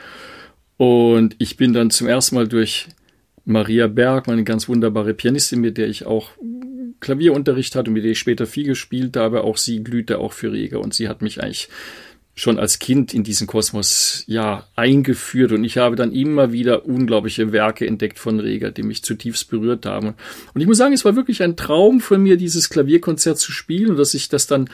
Und ich bin dann zum ersten Mal durch Maria Berg, meine ganz wunderbare Pianistin, mit der ich auch Klavierunterricht hatte und mit der ich später viel gespielt habe. Auch sie glühte auch für Reger und sie hat mich eigentlich schon als Kind in diesen Kosmos ja eingeführt und ich habe dann immer wieder unglaubliche Werke entdeckt von Reger, die mich zutiefst berührt haben. Und ich muss sagen, es war wirklich ein Traum von mir, dieses Klavierkonzert zu spielen und dass ich das dann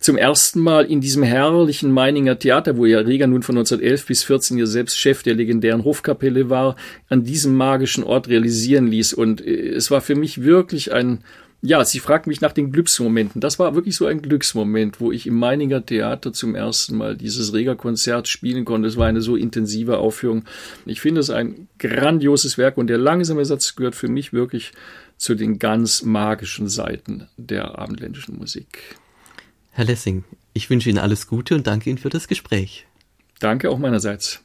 zum ersten Mal in diesem herrlichen Meininger Theater, wo ja Reger nun von 1911 bis 14 ja selbst Chef der legendären Hofkapelle war, an diesem magischen Ort realisieren ließ. Und äh, es war für mich wirklich ein, ja, sie fragt mich nach den Glücksmomenten. Das war wirklich so ein Glücksmoment, wo ich im Meininger Theater zum ersten Mal dieses Reger-Konzert spielen konnte. Es war eine so intensive Aufführung. Ich finde es ein grandioses Werk und der langsame Satz gehört für mich wirklich zu den ganz magischen Seiten der abendländischen Musik. Herr Lessing, ich wünsche Ihnen alles Gute und danke Ihnen für das Gespräch. Danke auch meinerseits.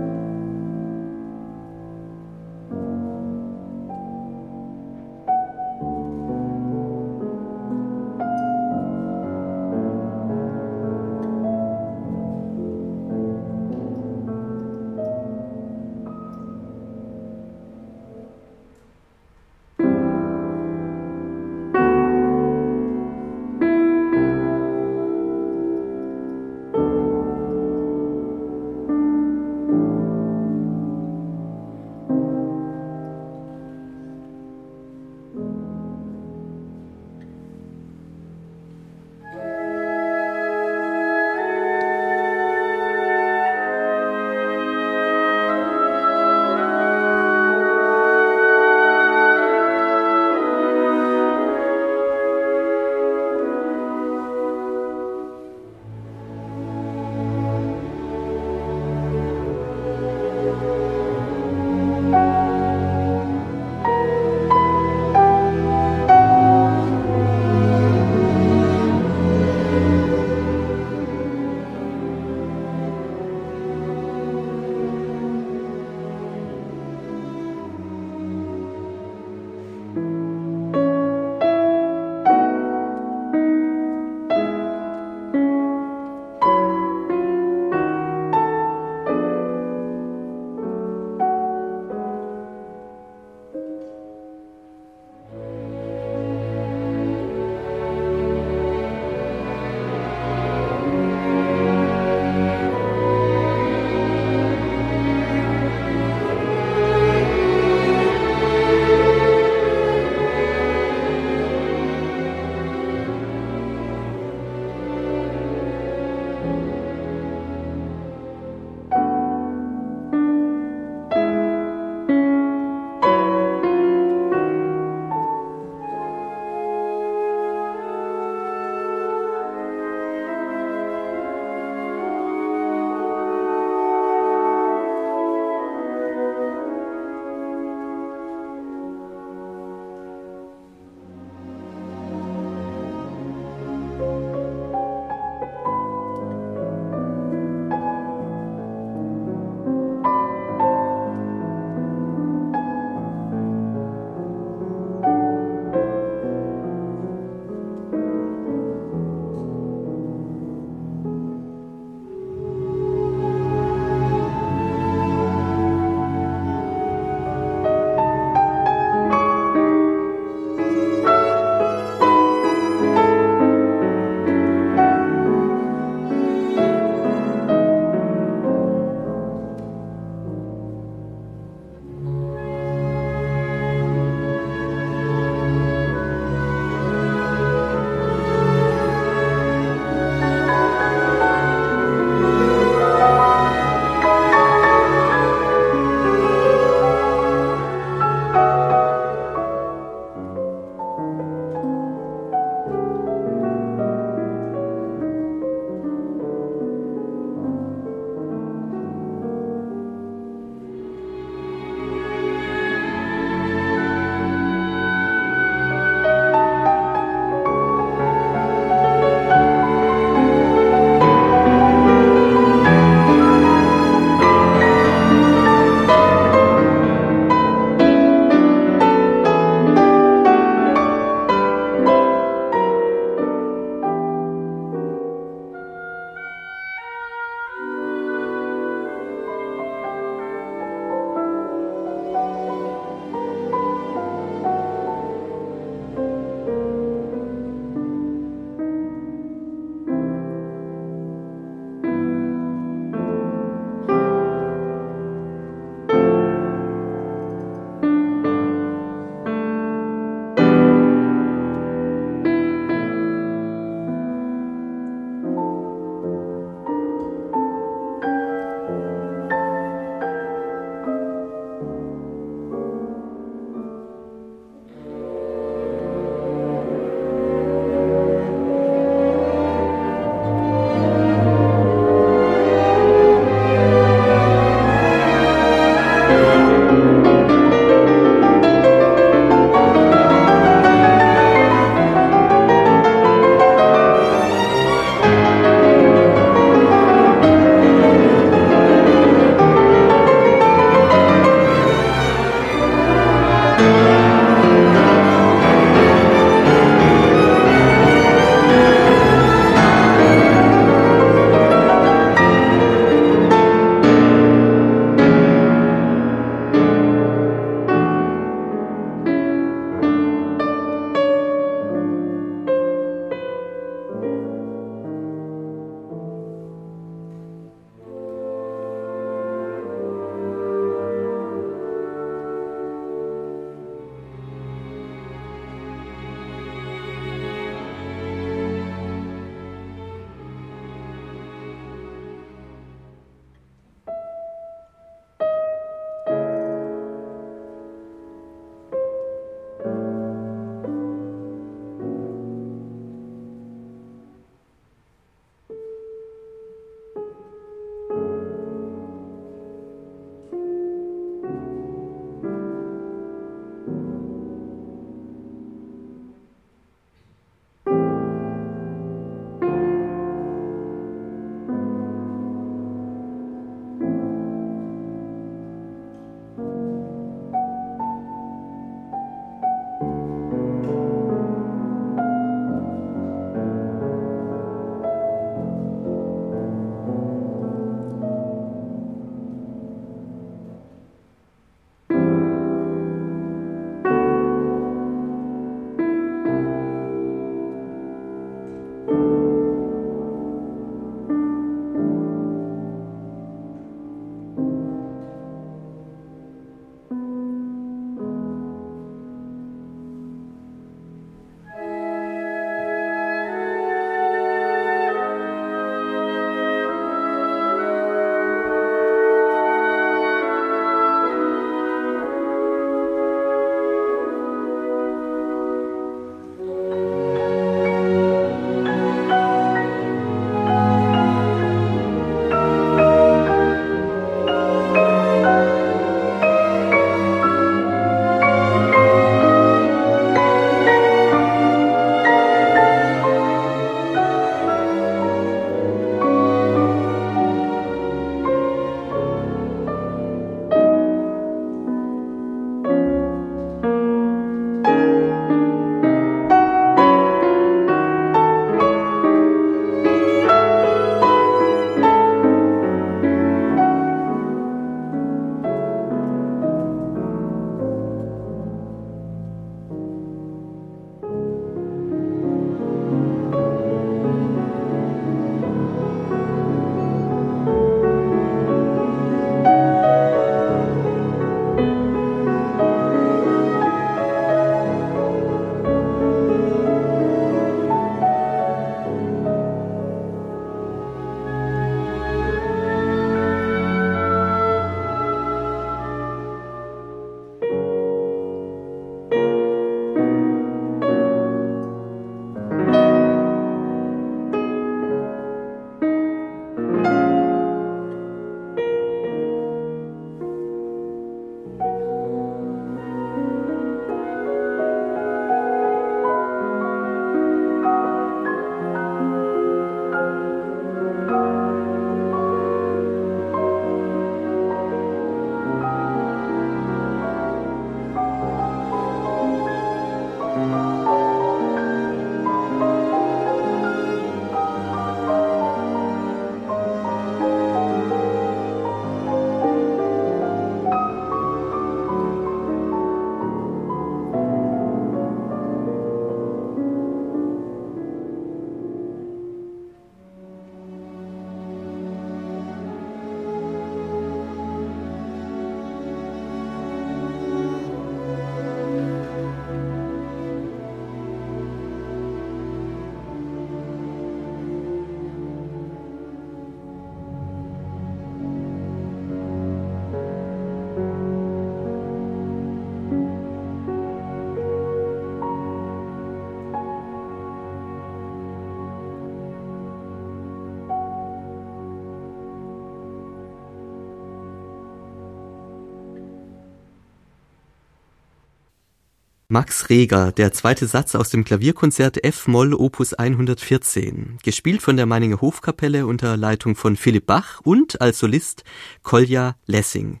Max Reger, der zweite Satz aus dem Klavierkonzert F-Moll Opus 114, gespielt von der Meininger Hofkapelle unter Leitung von Philipp Bach und als Solist Kolja Lessing.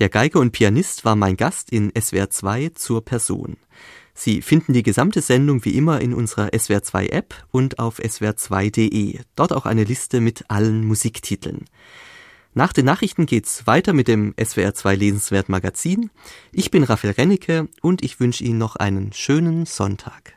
Der Geiger und Pianist war mein Gast in SWR 2 zur Person. Sie finden die gesamte Sendung wie immer in unserer SWR 2 App und auf swr2.de. Dort auch eine Liste mit allen Musiktiteln. Nach den Nachrichten geht's weiter mit dem SWR 2 Lesenswert Magazin. Ich bin Raphael Rennecke und ich wünsche Ihnen noch einen schönen Sonntag.